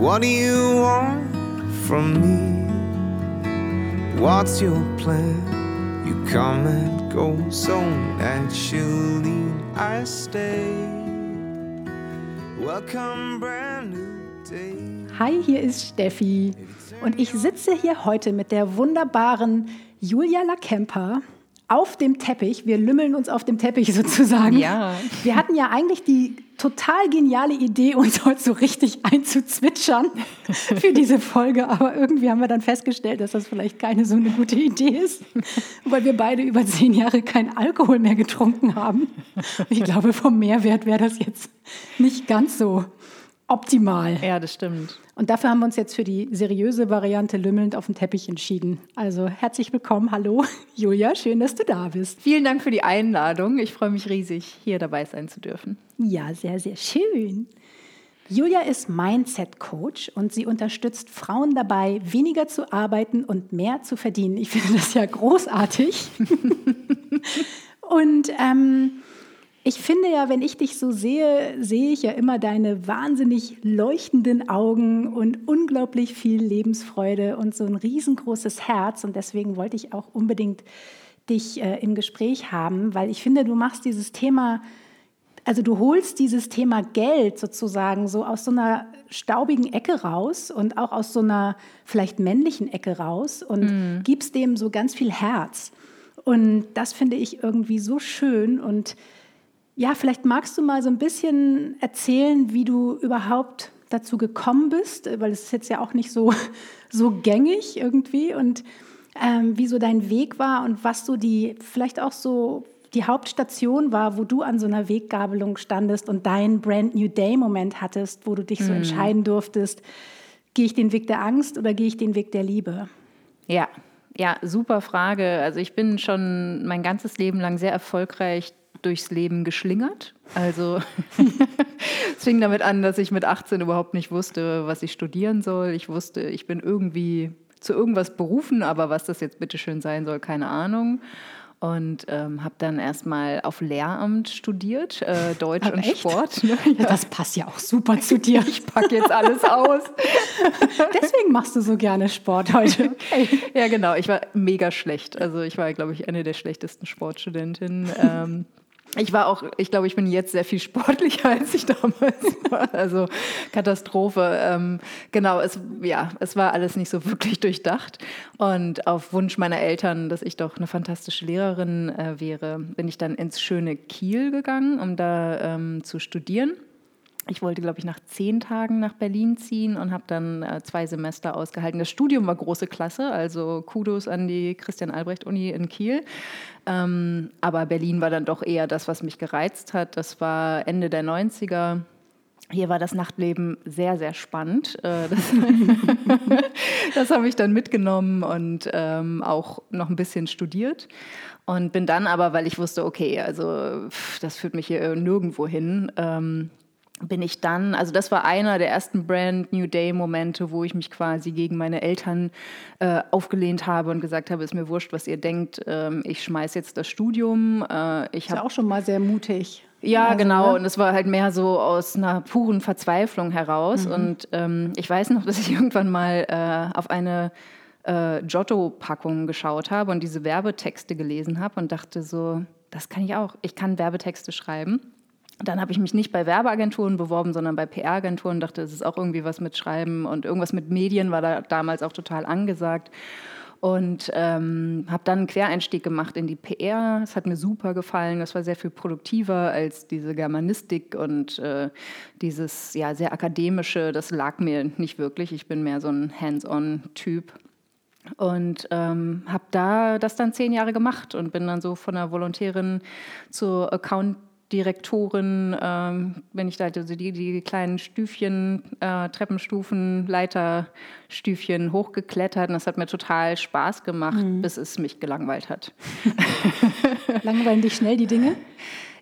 What do you want from me? What's your plan? You come and go so naturally. I stay. Welcome, brand new day. Hi, hier ist Steffi und ich sitze hier heute mit der wunderbaren Julia Lakemper auf dem Teppich. Wir lümmeln uns auf dem Teppich sozusagen. Ja. Wir hatten ja eigentlich die total geniale Idee, uns heute so richtig einzuzwitschern für diese Folge, aber irgendwie haben wir dann festgestellt, dass das vielleicht keine so eine gute Idee ist, weil wir beide über zehn Jahre keinen Alkohol mehr getrunken haben. Ich glaube, vom Mehrwert wäre das jetzt nicht ganz so optimal. Ja, das stimmt. Und dafür haben wir uns jetzt für die seriöse Variante lümmelnd auf dem Teppich entschieden. Also herzlich willkommen, hallo Julia, schön, dass du da bist. Vielen Dank für die Einladung. Ich freue mich riesig, hier dabei sein zu dürfen. Ja, sehr, sehr schön. Julia ist Mindset-Coach und sie unterstützt Frauen dabei, weniger zu arbeiten und mehr zu verdienen. Ich finde das ja großartig. und ähm, ich finde ja, wenn ich dich so sehe, sehe ich ja immer deine wahnsinnig leuchtenden Augen und unglaublich viel Lebensfreude und so ein riesengroßes Herz. Und deswegen wollte ich auch unbedingt dich äh, im Gespräch haben, weil ich finde, du machst dieses Thema, also du holst dieses Thema Geld sozusagen so aus so einer staubigen Ecke raus und auch aus so einer vielleicht männlichen Ecke raus und Mhm. gibst dem so ganz viel Herz. Und das finde ich irgendwie so schön und ja, vielleicht magst du mal so ein bisschen erzählen, wie du überhaupt dazu gekommen bist, weil es ist jetzt ja auch nicht so, so gängig irgendwie und ähm, wie so dein Weg war und was so die, vielleicht auch so die Hauptstation war, wo du an so einer Weggabelung standest und deinen Brand New Day-Moment hattest, wo du dich so entscheiden durftest, gehe ich den Weg der Angst oder gehe ich den Weg der Liebe? Ja, ja, super Frage. Also ich bin schon mein ganzes Leben lang sehr erfolgreich durchs Leben geschlingert. Also es fing damit an, dass ich mit 18 überhaupt nicht wusste, was ich studieren soll. Ich wusste, ich bin irgendwie zu irgendwas berufen, aber was das jetzt bitteschön sein soll, keine Ahnung. Und ähm, habe dann erstmal auf Lehramt studiert, äh, Deutsch Aber und echt? Sport. Ne? Ja, das passt ja auch super zu dir. Ich packe jetzt alles aus. Deswegen machst du so gerne Sport heute. Okay. Ja, genau. Ich war mega schlecht. Also ich war, glaube ich, eine der schlechtesten Sportstudentinnen. Ähm, ich war auch, ich glaube, ich bin jetzt sehr viel sportlicher, als ich damals war. Also Katastrophe. Ähm, genau, es, ja, es war alles nicht so wirklich durchdacht. Und auf Wunsch meiner Eltern, dass ich doch eine fantastische Lehrerin äh, wäre, bin ich dann ins schöne Kiel gegangen, um da ähm, zu studieren. Ich wollte, glaube ich, nach zehn Tagen nach Berlin ziehen und habe dann äh, zwei Semester ausgehalten. Das Studium war große Klasse, also Kudos an die Christian-Albrecht-Uni in Kiel. Ähm, aber Berlin war dann doch eher das, was mich gereizt hat. Das war Ende der 90er. Hier war das Nachtleben sehr, sehr spannend. Äh, Das, das habe ich dann mitgenommen und ähm, auch noch ein bisschen studiert. Und bin dann aber, weil ich wusste, okay, also das führt mich hier nirgendwo hin, ähm, bin ich dann, also das war einer der ersten Brand New Day Momente, wo ich mich quasi gegen meine Eltern äh, aufgelehnt habe und gesagt habe, ist mir wurscht, was ihr denkt, ähm, ich schmeiß jetzt das Studium. Äh, ich Ist ja auch schon mal sehr mutig. ja, Also, genau. ne? Und es war halt mehr so aus einer puren Verzweiflung heraus. Mhm. Und ähm, ich weiß noch, dass ich irgendwann mal äh, auf eine äh, Giotto-Packung geschaut habe und diese Werbetexte gelesen habe und dachte so, das kann ich auch. Ich kann Werbetexte schreiben. Dann habe ich mich nicht bei Werbeagenturen beworben, sondern bei PR-Agenturen. Dachte, es ist auch irgendwie was mit Schreiben und irgendwas mit Medien war da damals auch total angesagt. Und ähm, habe dann einen Quereinstieg gemacht in die PR. Es hat mir super gefallen. Das war sehr viel produktiver als diese Germanistik und äh, dieses ja, sehr akademische. Das lag mir nicht wirklich. Ich bin mehr so ein Hands-on-Typ. Und ähm, habe da das dann zehn Jahre gemacht und bin dann so von der Volontärin zur Account Direktorin, ähm, wenn ich da also die, die kleinen Stüfchen, äh, Treppenstufen, Leiterstüfchen hochgeklettert. Und das hat mir total Spaß gemacht, mhm. bis es mich gelangweilt hat. Langweilen dich schnell die Dinge?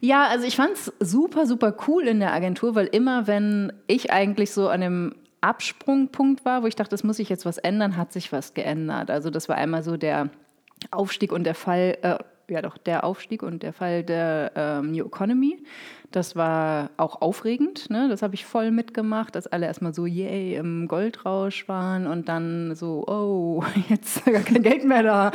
Ja, also ich fand es super, super cool in der Agentur, weil immer, wenn ich eigentlich so an dem Absprungpunkt war, wo ich dachte, das muss ich jetzt was ändern, hat sich was geändert. Also das war einmal so der Aufstieg und der Fall, äh, ja doch, der Aufstieg und der Fall der ähm, New Economy. Das war auch aufregend, ne? das habe ich voll mitgemacht, dass alle erstmal so, yay, im Goldrausch waren und dann so, oh, jetzt gar kein Geld mehr da.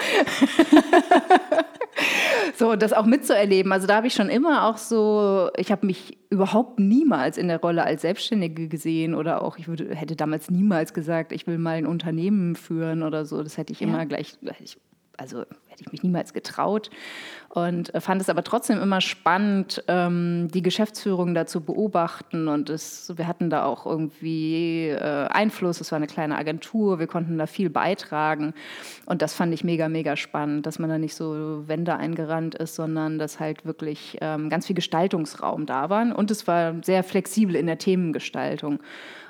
so, das auch mitzuerleben. Also da habe ich schon immer auch so, ich habe mich überhaupt niemals in der Rolle als Selbstständige gesehen oder auch, ich würde, hätte damals niemals gesagt, ich will mal ein Unternehmen führen oder so. Das hätte ich ja. immer gleich, ich also hätte ich mich niemals getraut. Und äh, fand es aber trotzdem immer spannend, ähm, die Geschäftsführung da zu beobachten. Und es, wir hatten da auch irgendwie äh, Einfluss, es war eine kleine Agentur, wir konnten da viel beitragen. Und das fand ich mega, mega spannend, dass man da nicht so Wände eingerannt ist, sondern dass halt wirklich ähm, ganz viel Gestaltungsraum da war und es war sehr flexibel in der Themengestaltung.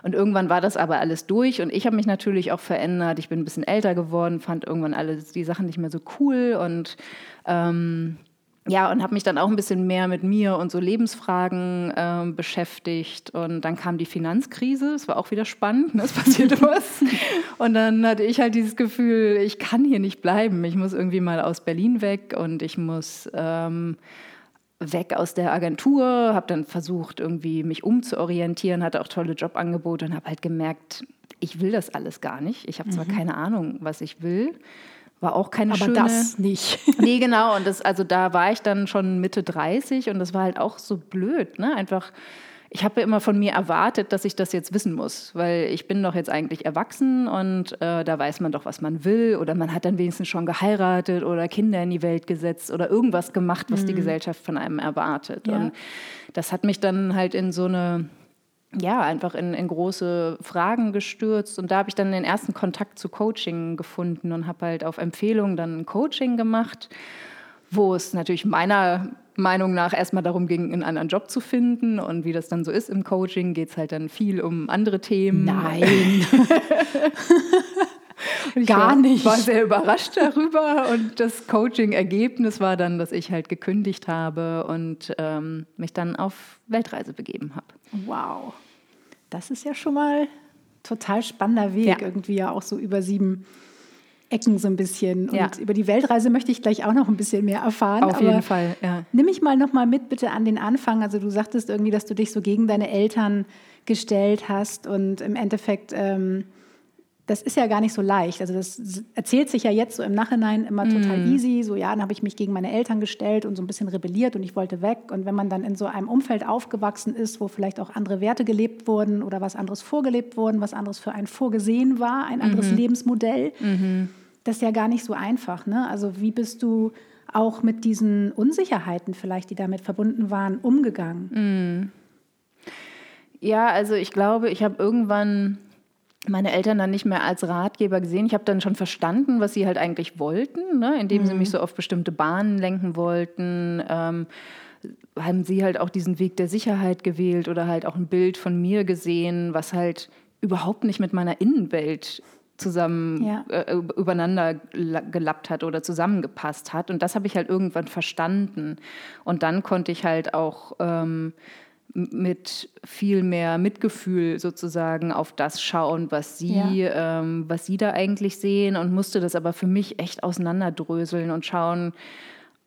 Und irgendwann war das aber alles durch. Und ich habe mich natürlich auch verändert. Ich bin ein bisschen älter geworden, fand irgendwann alle die Sachen nicht mehr so cool und ähm, ja, und habe mich dann auch ein bisschen mehr mit mir und so Lebensfragen äh, beschäftigt. Und dann kam die Finanzkrise, es war auch wieder spannend, ne? es passierte was. Und dann hatte ich halt dieses Gefühl, ich kann hier nicht bleiben. Ich muss irgendwie mal aus Berlin weg und ich muss ähm, weg aus der Agentur, habe dann versucht, irgendwie mich umzuorientieren, hatte auch tolle Jobangebote und habe halt gemerkt, ich will das alles gar nicht. Ich habe zwar mhm. keine Ahnung, was ich will, war auch keine Aber schöne. Aber das nicht. nee, genau. Und das, also da war ich dann schon Mitte 30 und das war halt auch so blöd, ne? Einfach ich habe ja immer von mir erwartet, dass ich das jetzt wissen muss, weil ich bin doch jetzt eigentlich erwachsen und äh, da weiß man doch, was man will oder man hat dann wenigstens schon geheiratet oder Kinder in die Welt gesetzt oder irgendwas gemacht, was mhm. die Gesellschaft von einem erwartet. Ja. Und das hat mich dann halt in so eine ja, einfach in, in, große Fragen gestürzt. Und da habe ich dann den ersten Kontakt zu Coaching gefunden und habe halt auf Empfehlung dann ein Coaching gemacht, wo es natürlich meiner Meinung nach erstmal darum ging, einen anderen Job zu finden. Und wie das dann so ist im Coaching, geht es halt dann viel um andere Themen. Nein. Gar war, nicht. Ich war sehr überrascht darüber. Und das Coaching-Ergebnis war dann, dass ich halt gekündigt habe und ähm, mich dann auf Weltreise begeben habe. Wow. Das ist ja schon mal total spannender Weg, ja. irgendwie ja auch so über sieben Ecken so ein bisschen. Und ja. über die Weltreise möchte ich gleich auch noch ein bisschen mehr erfahren. Auf jeden Fall, ja. Nimm mich mal noch mal mit bitte an den Anfang. Also du sagtest irgendwie, dass du dich so gegen deine Eltern gestellt hast und im Endeffekt, ähm, das ist ja gar nicht so leicht. Also das erzählt sich ja jetzt so im Nachhinein immer total mm. easy. So ja, dann habe ich mich gegen meine Eltern gestellt und so ein bisschen rebelliert und ich wollte weg. Und wenn man dann in so einem Umfeld aufgewachsen ist, wo vielleicht auch andere Werte gelebt wurden oder was anderes vorgelebt wurden, was anderes für einen vorgesehen war, ein anderes mm -hmm. Lebensmodell. Mm -hmm das ist ja gar nicht so einfach. Ne? Also wie bist du auch mit diesen Unsicherheiten vielleicht, die damit verbunden waren, umgegangen? Mm. Ja, also ich glaube, ich habe irgendwann meine Eltern dann nicht mehr als Ratgeber gesehen. Ich habe dann schon verstanden, was sie halt eigentlich wollten, ne? indem mhm. sie mich so auf bestimmte Bahnen lenken wollten. Ähm, haben sie halt auch diesen Weg der Sicherheit gewählt oder halt auch ein Bild von mir gesehen, was halt überhaupt nicht mit meiner Innenwelt zusammen ja. äh, übereinander gelappt hat oder zusammengepasst hat. Und das habe ich halt irgendwann verstanden. Und dann konnte ich halt auch ähm, mit viel mehr Mitgefühl sozusagen auf das schauen, was sie, ja. ähm, was sie da eigentlich sehen und musste das aber für mich echt auseinanderdröseln und schauen,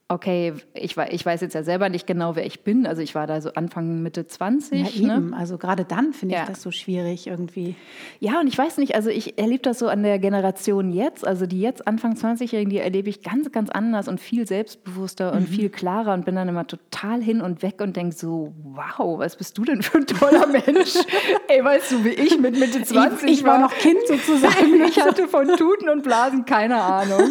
okay, ich, ich weiß jetzt ja selber nicht genau, wer ich bin. Also ich war da so Anfang, Mitte 20. Ja, ne? eben. Ne? Also gerade dann finde ich ja. das so schwierig irgendwie. Ja, und ich weiß nicht, also ich erlebe das so an der Generation jetzt. Also die jetzt Anfang 20-Jährigen, die erlebe ich ganz, ganz anders und viel selbstbewusster mhm. und viel klarer und bin dann immer total hin und weg und denke so, wow, was bist du denn für ein toller Mensch? Ey, weißt du, wie ich mit Mitte 20 ich, ich war, war noch Kind sozusagen. ich hatte von Tuten und Blasen keine Ahnung.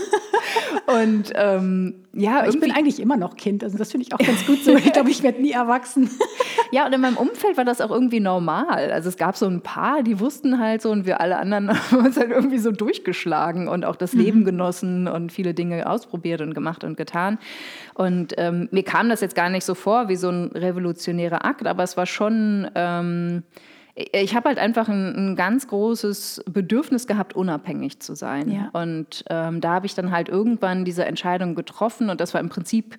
Und ähm, ja, ich bin eigentlich immer noch Kind. Also das finde ich auch ganz gut so. Ich glaube, ich werde nie erwachsen. ja, und in meinem Umfeld war das auch irgendwie normal. Also es gab so ein paar, die wussten halt so und wir alle anderen haben uns halt irgendwie so durchgeschlagen und auch das mhm. Leben genossen und viele Dinge ausprobiert und gemacht und getan. Und ähm, mir kam das jetzt gar nicht so vor wie so ein revolutionärer Akt, aber es war schon... Ähm, ich habe halt einfach ein, ein, ganz großes Bedürfnis gehabt, unabhängig zu sein. Ja. Und ähm, da habe ich dann halt irgendwann diese Entscheidung getroffen und das war im Prinzip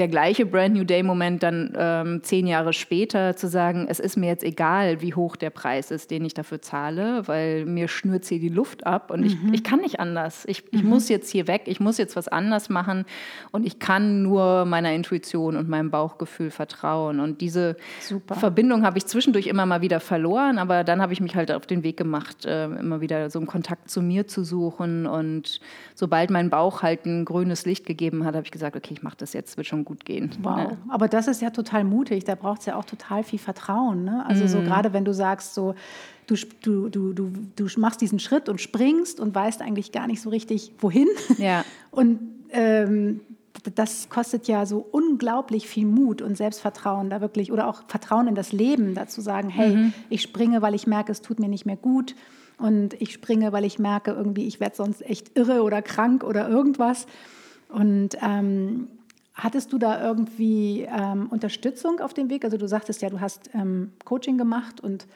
der gleiche Brand New Day-Moment dann ähm, zehn Jahre später zu sagen, es ist mir jetzt egal, wie hoch der Preis ist, den ich dafür zahle, weil mir schnürt hier die Luft ab und mhm. ich, ich kann nicht anders. Ich, ich mhm. muss jetzt hier weg, ich muss jetzt was anders machen und ich kann nur meiner Intuition und meinem Bauchgefühl vertrauen. Und diese Super. Verbindung habe ich zwischendurch immer mal wieder verloren, aber dann habe ich mich halt auf den Weg gemacht, äh, immer wieder so einen Kontakt zu mir zu suchen und sobald mein Bauch halt ein grünes Licht gegeben hat, habe ich gesagt, okay, ich mache das jetzt, wird schon gut gehen. Wow, ne? aber das ist ja total mutig, da braucht es ja auch total viel Vertrauen. Ne? Also mm. so mhm. gerade wenn du sagst, so du, du, du, du, du machst diesen Schritt und springst und weißt eigentlich gar nicht so richtig, wohin. Ja. Und ähm, das kostet ja so unglaublich viel Mut und Selbstvertrauen da wirklich oder auch Vertrauen in das Leben, dazu sagen, hey, mhm. ich springe, weil ich merke, es tut mir nicht mehr gut und ich springe, weil ich merke, irgendwie, ich werde sonst echt irre oder krank oder irgendwas. Und ähm, hattest du da irgendwie ähm, Unterstützung auf dem Weg? Also du sagtest ja, du hast ähm, Coaching gemacht und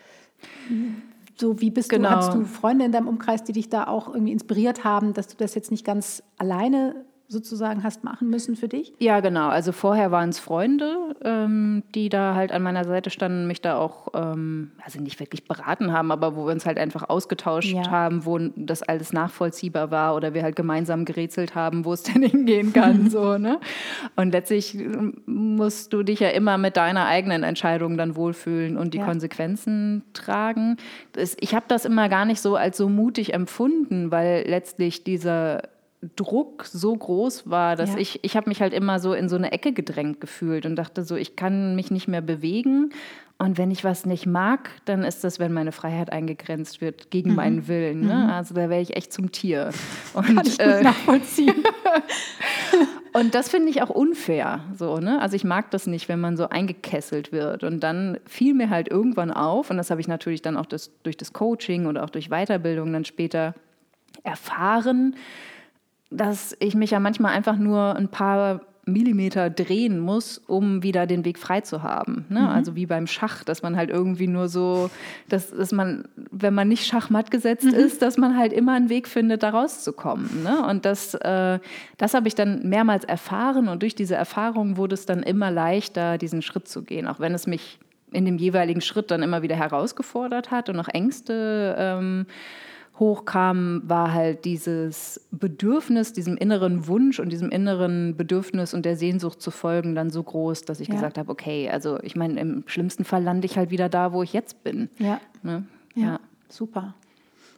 so wie bist genau. du, hast du Freunde in deinem Umkreis, die dich da auch irgendwie inspiriert haben, dass du das jetzt nicht ganz alleine sozusagen hast machen müssen für dich? Ja, genau. Also vorher waren es Freunde, ähm, die da halt an meiner Seite standen, mich da auch, ähm, also nicht wirklich beraten haben, aber wo wir uns halt einfach ausgetauscht ja. haben, wo das alles nachvollziehbar war oder wir halt gemeinsam gerätselt haben, wo es denn hingehen kann. so, ne? Und letztlich musst du dich ja immer mit deiner eigenen Entscheidung dann wohlfühlen und die ja. Konsequenzen tragen. ich habe das immer gar nicht so als so mutig empfunden, weil letztlich dieser Druck so groß war, dass ja. ich, ich habe mich halt immer so in so eine Ecke gedrängt gefühlt und dachte so, ich kann mich nicht mehr bewegen. Und wenn ich was nicht mag, dann ist das, wenn meine Freiheit eingegrenzt wird, gegen mhm. meinen Willen. Ne? Mhm. Also da wäre ich echt zum Tier. Und, kann ich äh, nachvollziehen. und das finde ich auch unfair. So, ne? Also ich mag das nicht, wenn man so eingekesselt wird. Und dann fiel mir halt irgendwann auf, und das habe ich natürlich dann auch das, durch das Coaching oder auch durch Weiterbildung dann später erfahren, dass ich mich ja manchmal einfach nur ein paar Millimeter drehen muss, um wieder den Weg frei zu haben. Ne? Mhm. Also wie beim Schach, dass man halt irgendwie nur so, dass, dass man, wenn man nicht schachmatt gesetzt mhm. ist, dass man halt immer einen Weg findet, da rauszukommen. Ne? Und das, äh, das habe ich dann mehrmals erfahren und durch diese Erfahrung wurde es dann immer leichter, diesen Schritt zu gehen, auch wenn es mich in dem jeweiligen Schritt dann immer wieder herausgefordert hat und auch Ängste ähm, hochkam, war halt dieses Bedürfnis, diesem inneren Wunsch und diesem inneren Bedürfnis und der Sehnsucht zu folgen dann so groß, dass ich ja. gesagt habe, okay, also ich meine, im schlimmsten Fall lande ich halt wieder da, wo ich jetzt bin. Ja. Ne? ja. ja. super.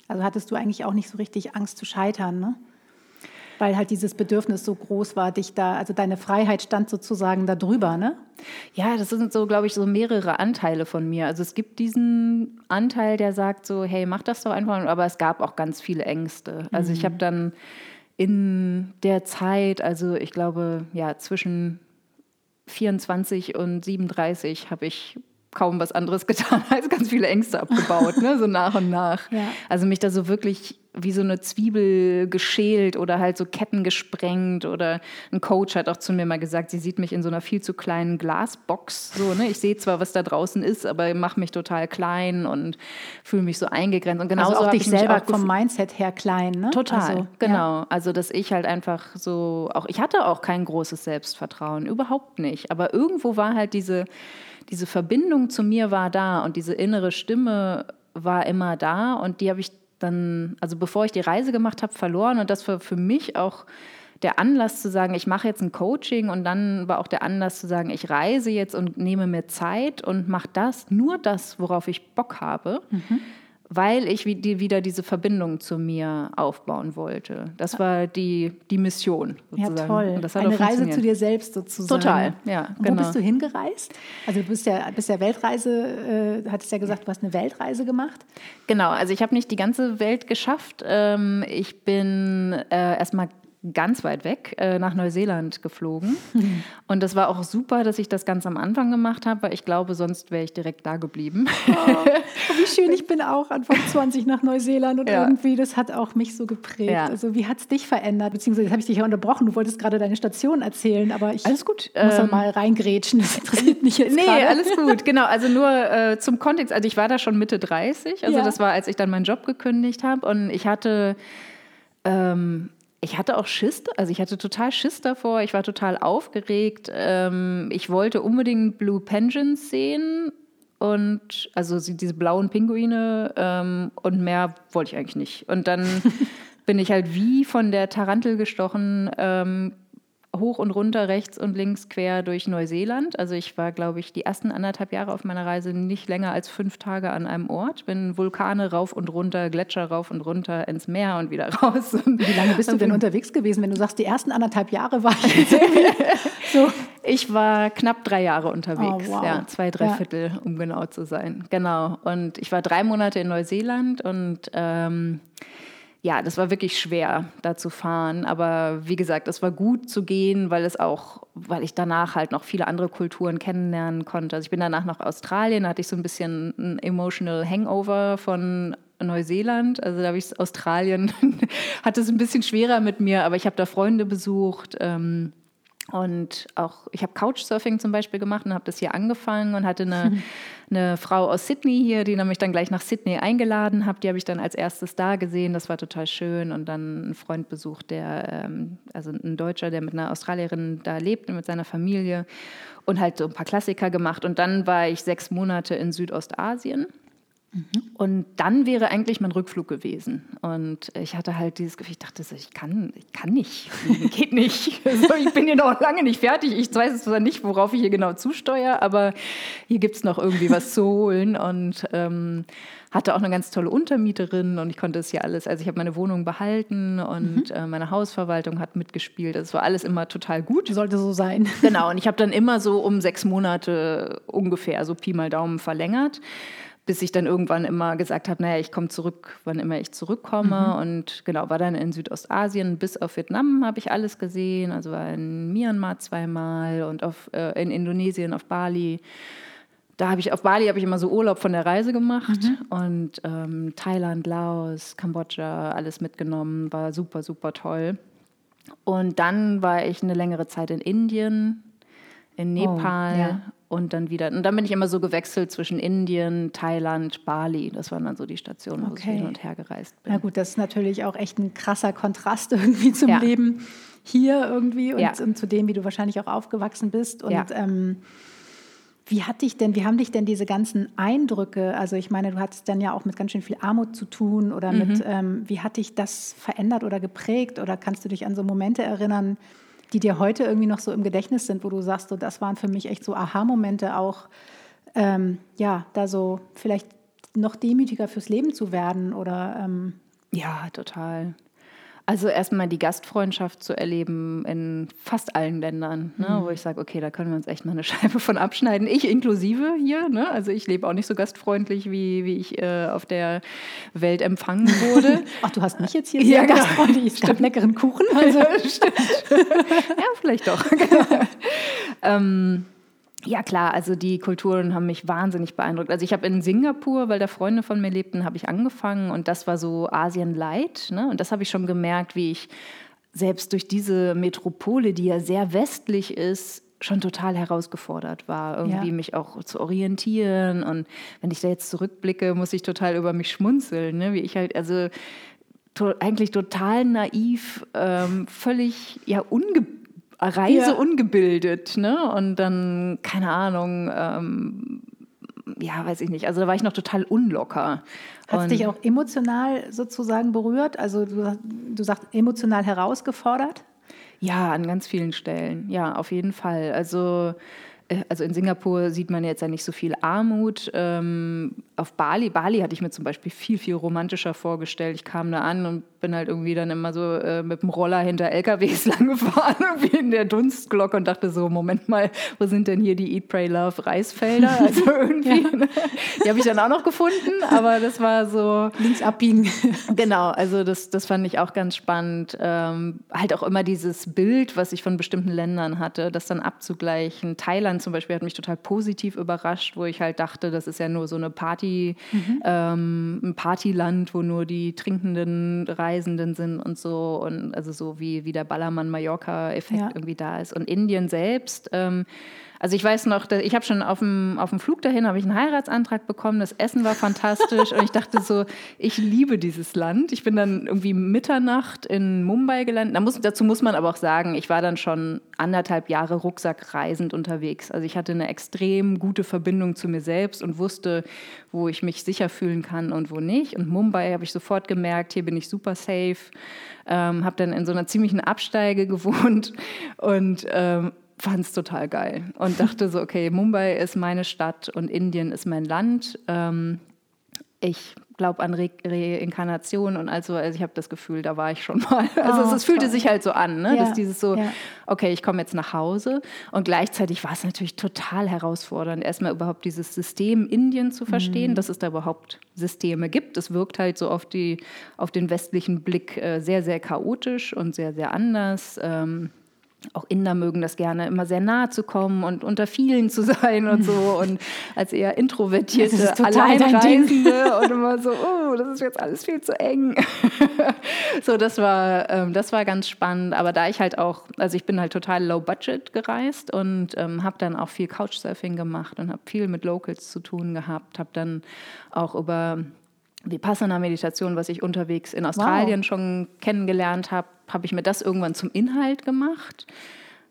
Also hattest du eigentlich auch nicht so richtig Angst zu scheitern, ne? Weil halt dieses Bedürfnis so groß war, dich da, also deine Freiheit stand sozusagen da drüber, ne? Ja, das sind so, glaube ich, so mehrere Anteile von mir. Also es gibt diesen Anteil, der sagt so, hey, mach das doch einfach, aber es gab auch ganz viele Ängste. Also mhm. ich habe dann in der Zeit, also ich glaube, ja, zwischen 24 und 37 habe ich kaum was anderes getan, als ganz viele Ängste abgebaut, ne? so nach und nach. Ja. Also mich da so wirklich wie so eine Zwiebel geschält oder halt so Ketten gesprengt oder ein Coach hat auch zu mir mal gesagt, sie sieht mich in so einer viel zu kleinen Glasbox. So, ne? Ich sehe zwar, was da draußen ist, aber mache mich total klein und fühle mich so eingegrenzt. Und genauso also auch dich selber auch vom Mindset her klein, ne? Total, also, genau. Ja. Also dass ich halt einfach so, auch ich hatte auch kein großes Selbstvertrauen, überhaupt nicht. Aber irgendwo war halt diese diese Verbindung zu mir war da und diese innere Stimme war immer da und die habe ich dann, also bevor ich die Reise gemacht habe, verloren und das war für mich auch der Anlass zu sagen, ich mache jetzt ein Coaching und dann war auch der Anlass zu sagen, ich reise jetzt und nehme mir Zeit und mache das, nur das, worauf ich Bock habe. Mhm weil ich wieder diese Verbindung zu mir aufbauen wollte. Das war die, die Mission. Sozusagen. Ja, toll. Eine Reise zu dir selbst sozusagen. Total, ja. Und genau. Wo bist du hingereist? Also du bist ja, bist ja Weltreise, äh, hattest ja gesagt, du hast eine Weltreise gemacht. Genau, also ich habe nicht die ganze Welt geschafft. Ähm, ich bin äh, erstmal ganz weit weg äh, nach Neuseeland geflogen. Und das war auch super, dass ich das ganz am Anfang gemacht habe, weil ich glaube, sonst wäre ich direkt da geblieben. Oh, wie schön, ich bin auch Anfang 20 nach Neuseeland und ja. irgendwie, das hat auch mich so geprägt. Ja. Also wie hat es dich verändert? Beziehungsweise habe ich dich ja unterbrochen, du wolltest gerade deine Station erzählen, aber ich alles gut. muss ähm, mal reingrätschen, das interessiert mich jetzt Nee, grade. alles gut, genau. Also nur äh, zum Kontext, also ich war da schon Mitte 30, also ja. das war, als ich dann meinen Job gekündigt habe und ich hatte ähm, ich hatte auch Schiss, also ich hatte total Schiss davor, ich war total aufgeregt. Ähm, ich wollte unbedingt Blue Penguins sehen und also diese blauen Pinguine ähm, und mehr wollte ich eigentlich nicht. Und dann bin ich halt wie von der Tarantel gestochen, ähm, hoch und runter, rechts und links quer durch Neuseeland. Also ich war, glaube ich, die ersten anderthalb Jahre auf meiner Reise nicht länger als fünf Tage an einem Ort. Bin Vulkane rauf und runter, Gletscher rauf und runter ins Meer und wieder raus. Wie lange bist du denn unterwegs gewesen, wenn du sagst, die ersten anderthalb Jahre war ich so? Ich war knapp drei Jahre unterwegs, oh, wow. ja, zwei, drei ja. Viertel, um genau zu sein. Genau. Und ich war drei Monate in Neuseeland und ähm, ja, das war wirklich schwer, da zu fahren. Aber wie gesagt, es war gut zu gehen, weil es auch, weil ich danach halt noch viele andere Kulturen kennenlernen konnte. Also ich bin danach nach Australien, da hatte ich so ein bisschen ein emotional Hangover von Neuseeland. Also da habe ich Australien, hatte es ein bisschen schwerer mit mir, aber ich habe da Freunde besucht. Ähm, und auch, ich habe Couchsurfing zum Beispiel gemacht und habe das hier angefangen und hatte eine, eine Frau aus Sydney hier, die mich dann gleich nach Sydney eingeladen hat. Die habe ich dann als erstes da gesehen. Das war total schön. Und dann einen Freund besucht, der, ähm, also ein Deutscher, der mit einer Australierin da lebt, mit seiner Familie. Und halt so ein paar Klassiker gemacht. Und dann war ich sechs Monate in Südostasien und dann wäre eigentlich mein Rückflug gewesen. Und ich hatte halt dieses Gefühl, ich dachte, ich kann, ich kann nicht, geht nicht. Also ich bin hier noch lange nicht fertig. Ich weiß zwar nicht, worauf ich hier genau zusteuere, aber hier gibt es noch irgendwie was zu holen. Und ähm, hatte auch eine ganz tolle Untermieterin und ich konnte es hier alles, also ich habe meine Wohnung behalten und mhm. äh, meine Hausverwaltung hat mitgespielt. Das war alles immer total gut. Sollte so sein. Genau, und ich habe dann immer so um sechs Monate ungefähr, so Pi mal Daumen verlängert bis ich dann irgendwann immer gesagt habe, naja, ich komme zurück, wann immer ich zurückkomme. Mhm. Und genau, war dann in Südostasien bis auf Vietnam habe ich alles gesehen. Also war in Myanmar zweimal und auf, äh, in Indonesien auf Bali. Da habe ich auf Bali habe ich immer so Urlaub von der Reise gemacht mhm. und ähm, Thailand, Laos, Kambodscha, alles mitgenommen, war super, super toll. Und dann war ich eine längere Zeit in Indien, in Nepal oh, ja und dann wieder. Und dann bin ich immer so gewechselt zwischen Indien, Thailand, Bali. Das waren dann so die Stationen, okay. wo ich hin und her gereist bin. Na gut, das ist natürlich auch echt ein krasser Kontrast irgendwie zum ja. Leben hier irgendwie und, ja. und, zu dem, wie du wahrscheinlich auch aufgewachsen bist. Und ja. ähm, wie hat dich denn, wie haben dich denn diese ganzen Eindrücke, also ich meine, du hattest dann ja auch mit ganz schön viel Armut zu tun oder mhm. mit, ähm, wie hat dich das verändert oder geprägt oder kannst du dich an so Momente erinnern, die dir heute irgendwie noch so im Gedächtnis sind, wo du sagst, so, das waren für mich echt so Aha-Momente auch, ähm, ja, da so vielleicht noch demütiger fürs Leben zu werden oder ähm ja, total. Also erstmal die Gastfreundschaft zu erleben in fast allen Ländern, ne, mhm. wo ich sage, okay, da können wir uns echt mal eine Scheibe von abschneiden. Ich inklusive hier, ne? also ich lebe auch nicht so gastfreundlich, wie, wie ich äh, auf der Welt empfangen wurde. Ach, du hast mich jetzt hier sehr ja, genau. gastfreundlich. Es gab leckeren Kuchen. Also. Ja, stimmt. ja, vielleicht doch. Genau. ähm, ja klar, also die Kulturen haben mich wahnsinnig beeindruckt. Also ich habe in Singapur, weil da Freunde von mir lebten, habe ich angefangen und das war so Asien Light. Ne? Und das habe ich schon gemerkt, wie ich selbst durch diese Metropole, die ja sehr westlich ist, schon total herausgefordert war, irgendwie ja. mich auch zu orientieren. Und wenn ich da jetzt zurückblicke, muss ich total über mich schmunzeln, ne? wie ich halt, also to eigentlich total naiv, ähm, völlig ja unge Reise ja. ungebildet, ne? Und dann, keine Ahnung, ähm, ja, weiß ich nicht. Also da war ich noch total unlocker. Hat es dich auch emotional sozusagen berührt? Also du, du sagst emotional herausgefordert? Ja, an ganz vielen Stellen. Ja, auf jeden Fall. Also äh, also in Singapur sieht man jetzt ja nicht so viel Armut. Ähm, auf Bali, Bali hatte ich mir zum Beispiel viel, viel romantischer vorgestellt. Ich kam da an und bin halt irgendwie dann immer so äh, mit dem Roller hinter LKWs lang gefahren, irgendwie in der Dunstglocke und dachte so, Moment mal, wo sind denn hier die Eat, Pray, Love Reisfelder? Also irgendwie, ja. Ne? die habe ich dann auch noch gefunden, aber das war so... Links abbiegen. Genau, also das, das fand ich auch ganz spannend. Ähm, halt auch immer dieses Bild, was ich von bestimmten Ländern hatte, das dann abzugleichen. Thailand zum Beispiel hat mich total positiv überrascht, wo ich halt dachte, das ist ja nur so eine Party, mhm. ähm, ein Partyland, wo nur die trinkenden Reisenden sind und so. Und also so wie, wie der Ballermann-Mallorca-Effekt ja. irgendwie da ist. Und Indien selbst. Ähm, also ich weiß noch, ich habe schon auf dem, auf dem Flug dahin habe ich einen Heiratsantrag bekommen. Das Essen war fantastisch und ich dachte so, ich liebe dieses Land. Ich bin dann irgendwie Mitternacht in Mumbai gelandet. Da muss, dazu muss man aber auch sagen, ich war dann schon anderthalb Jahre rucksackreisend unterwegs. Also ich hatte eine extrem gute Verbindung zu mir selbst und wusste, wo ich mich sicher fühlen kann und wo nicht. Und Mumbai habe ich sofort gemerkt, hier bin ich super safe. Ähm, habe dann in so einer ziemlichen Absteige gewohnt und ähm, fand es total geil und dachte so, okay, Mumbai ist meine Stadt und Indien ist mein Land. Ähm, ich glaube an Re Reinkarnation und also, also ich habe das Gefühl, da war ich schon mal. Also oh, es, es fühlte sich halt so an, ne? Ja, dass dieses so, ja. okay, ich komme jetzt nach Hause und gleichzeitig war es natürlich total herausfordernd, erstmal überhaupt dieses System Indien zu verstehen, mhm. dass es da überhaupt Systeme gibt. Es wirkt halt so auf, die, auf den westlichen Blick äh, sehr, sehr chaotisch und sehr, sehr anders. Ähm, auch Inder mögen das gerne, immer sehr nahe zu kommen und unter vielen zu sein und so und als eher introvertierte Alleinreisende und immer so, oh, das ist jetzt alles viel zu eng. so, das war, ähm, das war ganz spannend, aber da ich halt auch, also ich bin halt total low budget gereist und ähm, habe dann auch viel Couchsurfing gemacht und habe viel mit Locals zu tun gehabt, habe dann auch über Vipassana-Meditation, was ich unterwegs in Australien wow. schon kennengelernt habe, habe ich mir das irgendwann zum Inhalt gemacht.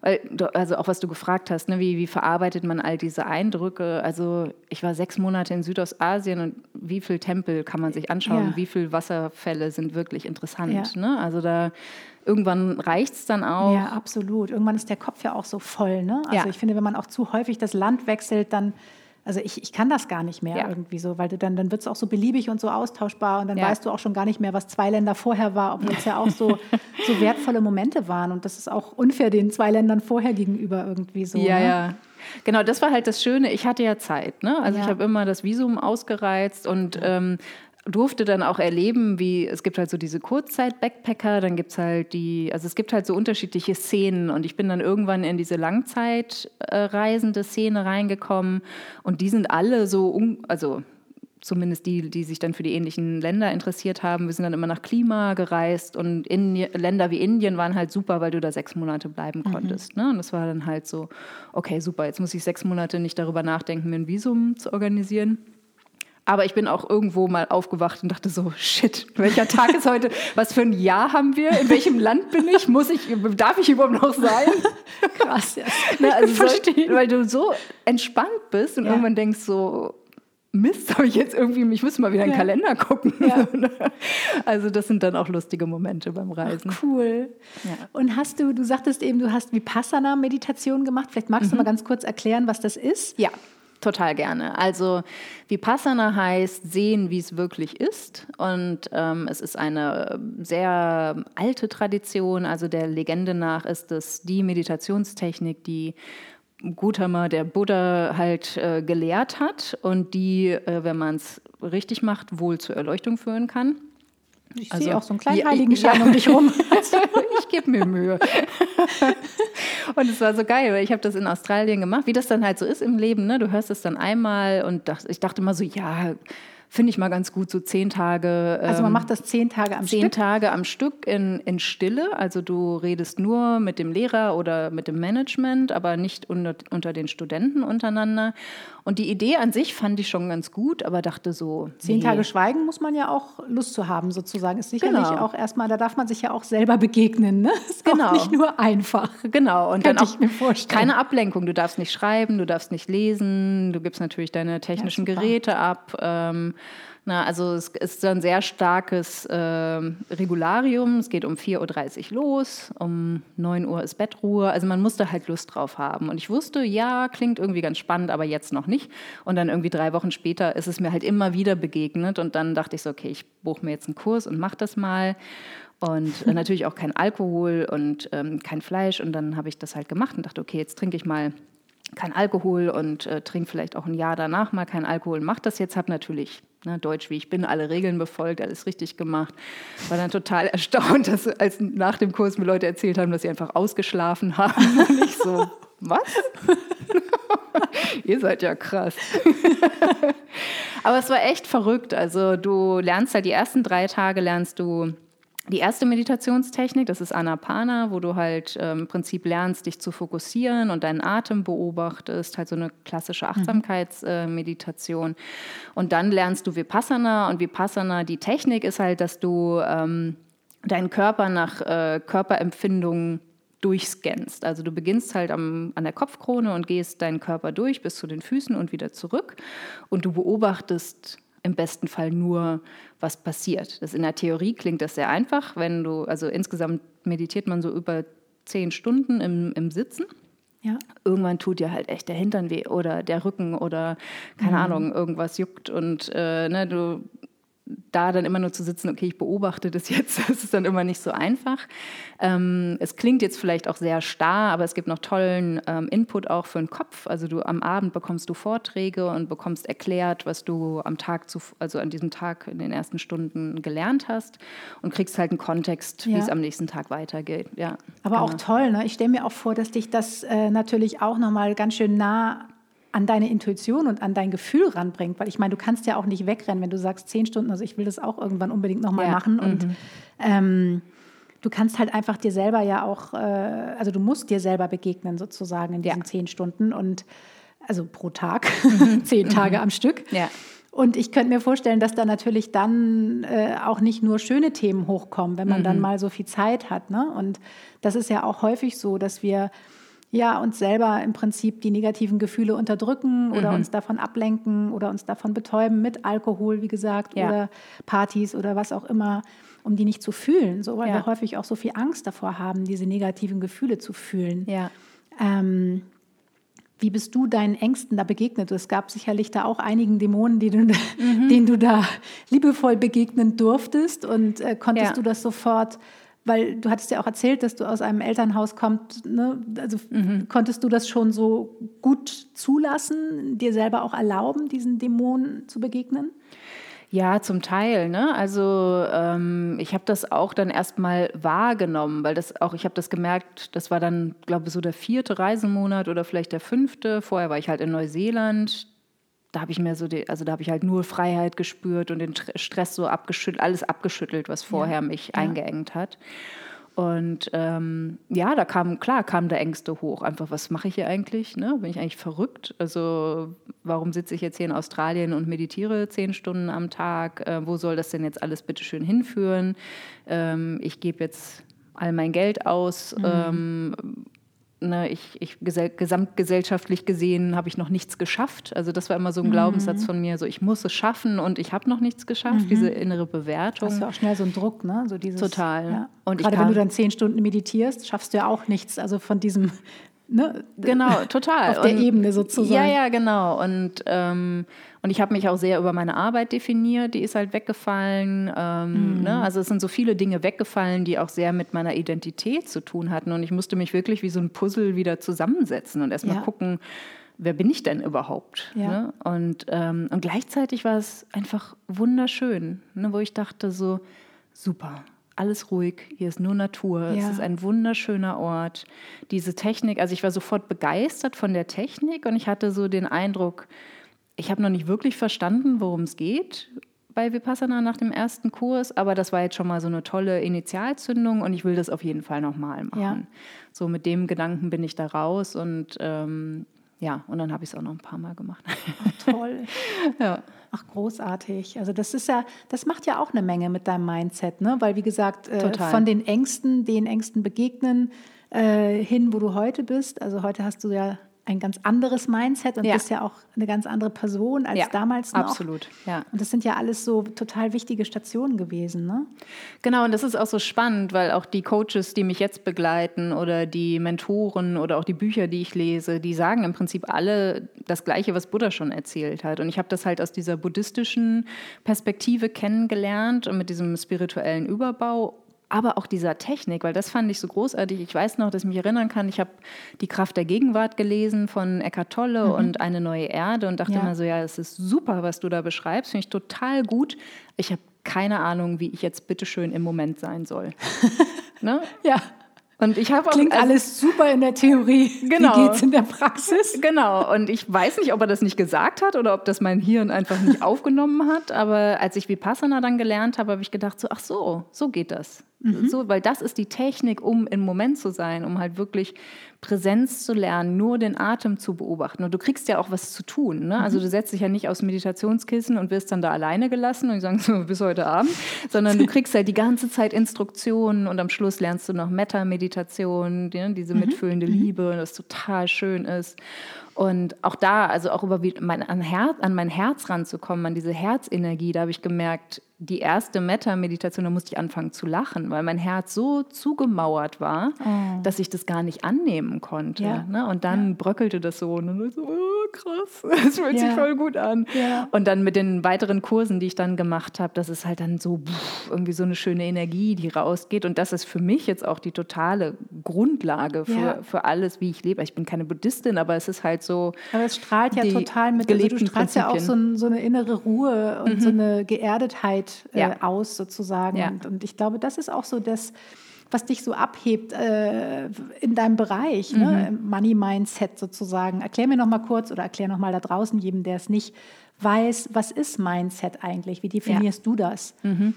Weil, also auch was du gefragt hast, ne, wie, wie verarbeitet man all diese Eindrücke? Also ich war sechs Monate in Südostasien und wie viele Tempel kann man sich anschauen? Ja. Wie viele Wasserfälle sind wirklich interessant? Ja. Ne? Also da irgendwann reicht es dann auch. Ja, absolut. Irgendwann ist der Kopf ja auch so voll. Ne? Also ja. ich finde, wenn man auch zu häufig das Land wechselt, dann also ich, ich kann das gar nicht mehr ja. irgendwie so, weil du dann, dann wird es auch so beliebig und so austauschbar und dann ja. weißt du auch schon gar nicht mehr, was zwei Länder vorher war, obwohl es ja auch so, so wertvolle Momente waren. Und das ist auch unfair den zwei Ländern vorher gegenüber irgendwie so. Ja, ne? ja. Genau, das war halt das Schöne. Ich hatte ja Zeit. Ne? Also ja. ich habe immer das Visum ausgereizt und ähm, durfte dann auch erleben, wie es gibt halt so diese Kurzzeit-Backpacker, dann gibt es halt die, also es gibt halt so unterschiedliche Szenen und ich bin dann irgendwann in diese Langzeitreisende Szene reingekommen und die sind alle so, also zumindest die, die sich dann für die ähnlichen Länder interessiert haben. Wir sind dann immer nach Klima gereist und Indi Länder wie Indien waren halt super, weil du da sechs Monate bleiben mhm. konntest. Ne? Und das war dann halt so, okay, super, jetzt muss ich sechs Monate nicht darüber nachdenken, mir ein Visum zu organisieren. Aber ich bin auch irgendwo mal aufgewacht und dachte so, shit, welcher Tag ist heute? Was für ein Jahr haben wir? In welchem Land bin ich? Muss ich, darf ich überhaupt noch sein? Krass, ja. Ne, also Verstehen. weil du so entspannt bist und ja. irgendwann denkst so, Mist, habe ich jetzt irgendwie, ich müsste mal wieder in den ja. Kalender gucken. Ja. Also das sind dann auch lustige Momente beim Reisen. Ach, cool. Ja. Und hast du, du sagtest eben, du hast Vipassana-Meditation gemacht. Vielleicht magst mhm. du mal ganz kurz erklären, was das ist? Ja, Total gerne. Also Vipassana heißt sehen, wie es wirklich ist. Und ähm, es ist eine sehr alte Tradition. Also der Legende nach ist es die Meditationstechnik, die Gautama, der Buddha, halt äh, gelehrt hat und die, äh, wenn man es richtig macht, wohl zur Erleuchtung führen kann. Ich also, sehe auch so einen kleinen ja, Heiligenschein ja. um dich rum. ich gebe mir Mühe. und es war so geil, weil ich habe das in Australien gemacht, wie das dann halt so ist im Leben. Ne? Du hörst es dann einmal und dacht, ich dachte immer so, ja, finde ich mal ganz gut, so zehn Tage. Also man ähm, macht das zehn Tage am zehn Stück? Zehn Tage am Stück in, in Stille. Also du redest nur mit dem Lehrer oder mit dem Management, aber nicht unter, unter den Studenten untereinander. Und die Idee an sich fand ich schon ganz gut, aber dachte so. Zehn nee. Tage Schweigen muss man ja auch Lust zu haben, sozusagen. Ist sicherlich genau. auch erstmal, da darf man sich ja auch selber begegnen. Ne? Ist genau. auch nicht nur einfach. Genau. Und Könnte dann auch ich mir vorstellen. keine Ablenkung. Du darfst nicht schreiben, du darfst nicht lesen, du gibst natürlich deine technischen ja, Geräte ab. Ähm, na, also es ist ein sehr starkes äh, Regularium. Es geht um 4.30 Uhr los, um 9 Uhr ist Bettruhe. Also man musste halt Lust drauf haben. Und ich wusste, ja, klingt irgendwie ganz spannend, aber jetzt noch nicht. Und dann irgendwie drei Wochen später ist es mir halt immer wieder begegnet. Und dann dachte ich so, okay, ich buche mir jetzt einen Kurs und mache das mal. Und äh, natürlich auch kein Alkohol und ähm, kein Fleisch. Und dann habe ich das halt gemacht und dachte, okay, jetzt trinke ich mal kein Alkohol und äh, trinke vielleicht auch ein Jahr danach mal kein Alkohol. Mach das jetzt, habe natürlich ne, deutsch wie ich bin, alle Regeln befolgt, alles richtig gemacht. War dann total erstaunt, dass als nach dem Kurs mir Leute erzählt haben, dass sie einfach ausgeschlafen haben. Und ich so, was? Ihr seid ja krass. Aber es war echt verrückt. Also du lernst halt die ersten drei Tage lernst du die erste Meditationstechnik, das ist Anapana, wo du halt ähm, im Prinzip lernst, dich zu fokussieren und deinen Atem beobachtest, halt so eine klassische mhm. Achtsamkeitsmeditation. Äh, und dann lernst du Vipassana und Vipassana, die Technik ist halt, dass du ähm, deinen Körper nach äh, Körperempfindungen durchscannst. Also du beginnst halt am, an der Kopfkrone und gehst deinen Körper durch bis zu den Füßen und wieder zurück und du beobachtest im besten Fall nur, was passiert. Das in der Theorie klingt das sehr einfach, wenn du, also insgesamt meditiert man so über zehn Stunden im, im Sitzen. Ja. Irgendwann tut dir halt echt der Hintern weh oder der Rücken oder keine mhm. Ahnung, irgendwas juckt und äh, ne, du da dann immer nur zu sitzen, okay, ich beobachte das jetzt, das ist dann immer nicht so einfach. Ähm, es klingt jetzt vielleicht auch sehr starr, aber es gibt noch tollen ähm, Input auch für den Kopf. Also du am Abend bekommst du Vorträge und bekommst erklärt, was du am Tag, zu, also an diesem Tag in den ersten Stunden gelernt hast und kriegst halt einen Kontext, ja. wie es am nächsten Tag weitergeht. Ja, aber genau. auch toll, ne? Ich stelle mir auch vor, dass dich das äh, natürlich auch nochmal ganz schön nah an deine Intuition und an dein Gefühl ranbringt. Weil ich meine, du kannst ja auch nicht wegrennen, wenn du sagst, zehn Stunden, also ich will das auch irgendwann unbedingt nochmal ja. machen. Und mhm. ähm, du kannst halt einfach dir selber ja auch, äh, also du musst dir selber begegnen sozusagen in diesen ja. zehn Stunden und also pro Tag, mhm. zehn Tage mhm. am Stück. Ja. Und ich könnte mir vorstellen, dass da natürlich dann äh, auch nicht nur schöne Themen hochkommen, wenn man mhm. dann mal so viel Zeit hat. Ne? Und das ist ja auch häufig so, dass wir ja, uns selber im Prinzip die negativen Gefühle unterdrücken oder mhm. uns davon ablenken oder uns davon betäuben mit Alkohol, wie gesagt, ja. oder Partys oder was auch immer, um die nicht zu fühlen. So, weil ja. wir häufig auch so viel Angst davor haben, diese negativen Gefühle zu fühlen. Ja. Ähm, wie bist du deinen Ängsten da begegnet? Es gab sicherlich da auch einigen Dämonen, du, mhm. denen du da liebevoll begegnen durftest. Und äh, konntest ja. du das sofort weil du hattest ja auch erzählt, dass du aus einem Elternhaus kommst. Ne? Also mhm. konntest du das schon so gut zulassen, dir selber auch erlauben, diesen Dämonen zu begegnen? Ja, zum Teil. Ne? Also ähm, ich habe das auch dann erstmal wahrgenommen, weil das auch, ich habe das gemerkt, das war dann, glaube ich, so der vierte Reisemonat oder vielleicht der fünfte. Vorher war ich halt in Neuseeland da habe ich mir so, die, also da habe ich halt nur Freiheit gespürt und den Stress so abgeschüttelt, alles abgeschüttelt, was vorher ja. mich ja. eingeengt hat. Und ähm, ja, da kam, klar, kamen da Ängste hoch. Einfach, was mache ich hier eigentlich? Ne? Bin ich eigentlich verrückt? Also, warum sitze ich jetzt hier in Australien und meditiere zehn Stunden am Tag? Äh, wo soll das denn jetzt alles bitte schön hinführen? Ähm, ich gebe jetzt all mein Geld aus. Mhm. Ähm, ne, ich, ich gesamtgesellschaftlich gesehen habe ich noch nichts geschafft. Also das war immer so ein mhm. Glaubenssatz von mir, so ich muss es schaffen und ich habe noch nichts geschafft, mhm. diese innere Bewertung. Hast du auch schnell so einen Druck, ne? So dieses, Total. Ja. Und Gerade wenn du dann zehn Stunden meditierst, schaffst du ja auch nichts. Also von diesem Ne? Genau, total. Auf der und, Ebene sozusagen. Ja, ja, genau. Und, ähm, und ich habe mich auch sehr über meine Arbeit definiert, die ist halt weggefallen. Ähm, mhm. ne? Also es sind so viele Dinge weggefallen, die auch sehr mit meiner Identität zu tun hatten. Und ich musste mich wirklich wie so ein Puzzle wieder zusammensetzen und erstmal ja. gucken, wer bin ich denn überhaupt? Ja. Ne? Und, ähm, und gleichzeitig war es einfach wunderschön, ne? wo ich dachte so, super, alles ruhig, hier ist nur Natur, ja. es ist ein wunderschöner Ort. Diese Technik, also ich war sofort begeistert von der Technik und ich hatte so den Eindruck, ich habe noch nicht wirklich verstanden, worum es geht bei Vipassana nach dem ersten Kurs, aber das war jetzt schon mal so eine tolle Initialzündung und ich will das auf jeden Fall nochmal machen. Ja. So mit dem Gedanken bin ich da raus und ähm, ja, und dann habe ich es auch noch ein paar Mal gemacht. Ach, toll. ja. Ach, großartig. Also das ist ja, das macht ja auch eine Menge mit deinem Mindset, ne? Weil wie gesagt, äh, von den Ängsten, den Ängsten begegnen, äh, hin, wo du heute bist. Also heute hast du ja ein ganz anderes Mindset und ja. bist ja auch eine ganz andere Person als ja, damals noch. Absolut, ja. Und das sind ja alles so total wichtige Stationen gewesen, ne? Genau, und das ist auch so spannend, weil auch die Coaches, die mich jetzt begleiten oder die Mentoren oder auch die Bücher, die ich lese, die sagen im Prinzip alle das Gleiche, was Buddha schon erzählt hat. Und ich habe das halt aus dieser buddhistischen Perspektive kennengelernt und mit diesem spirituellen Überbau aber auch dieser Technik, weil das fand ich so großartig. Ich weiß noch, dass ich mich erinnern kann, ich habe die Kraft der Gegenwart gelesen von Eckart Tolle mhm. und eine neue Erde und dachte ja. immer so, ja, es ist super, was du da beschreibst, finde ich total gut. Ich habe keine Ahnung, wie ich jetzt bitteschön im Moment sein soll. ne? Ja. Und ich habe Klingt also, alles super in der Theorie. Genau. Wie geht's in der Praxis? Genau. Und ich weiß nicht, ob er das nicht gesagt hat oder ob das mein Hirn einfach nicht aufgenommen hat. Aber als ich Vipassana dann gelernt habe, habe ich gedacht so, ach so, so geht das. Mhm. So, weil das ist die Technik, um im Moment zu sein, um halt wirklich Präsenz zu lernen, nur den Atem zu beobachten. Und du kriegst ja auch was zu tun. Ne? Also mhm. du setzt dich ja nicht aufs Meditationskissen und wirst dann da alleine gelassen und die sagen so, bis heute Abend, sondern du kriegst halt die ganze Zeit Instruktionen und am Schluss lernst du noch Metta-Meditation, diese mhm. mitfühlende mhm. Liebe, das total schön ist. Und auch da, also auch über mein, an, Herz, an mein Herz ranzukommen, an diese Herzenergie, da habe ich gemerkt, die erste Metta-Meditation, da musste ich anfangen zu lachen, weil mein Herz so zugemauert war, oh. dass ich das gar nicht annehmen konnte. Ja. Ne? Und dann ja. bröckelte das so und dann so, oh, krass, das fühlt ja. sich voll gut an. Und dann mit den weiteren Kursen, die ich dann gemacht habe, das ist halt dann so pff, irgendwie so eine schöne Energie, die rausgeht. Und das ist für mich jetzt auch die totale Grundlage für, für alles, wie ich lebe. Ich bin keine Buddhistin, aber es ist halt so. Aber es strahlt ja total mit, also du strahlst ja auch so, ein, so, eine innere Ruhe und mhm. so eine Geerdetheit äh, ja. aus sozusagen. Ja. Und, und, ich glaube, das ist auch so das, was dich so abhebt äh, in deinem Bereich, ne? mhm. ne? Money Mindset sozusagen. Erklär mir noch mal kurz oder erklär noch mal da draußen jedem, der es nicht weiß, was ist Mindset eigentlich? Wie definierst ja. du das? Mhm.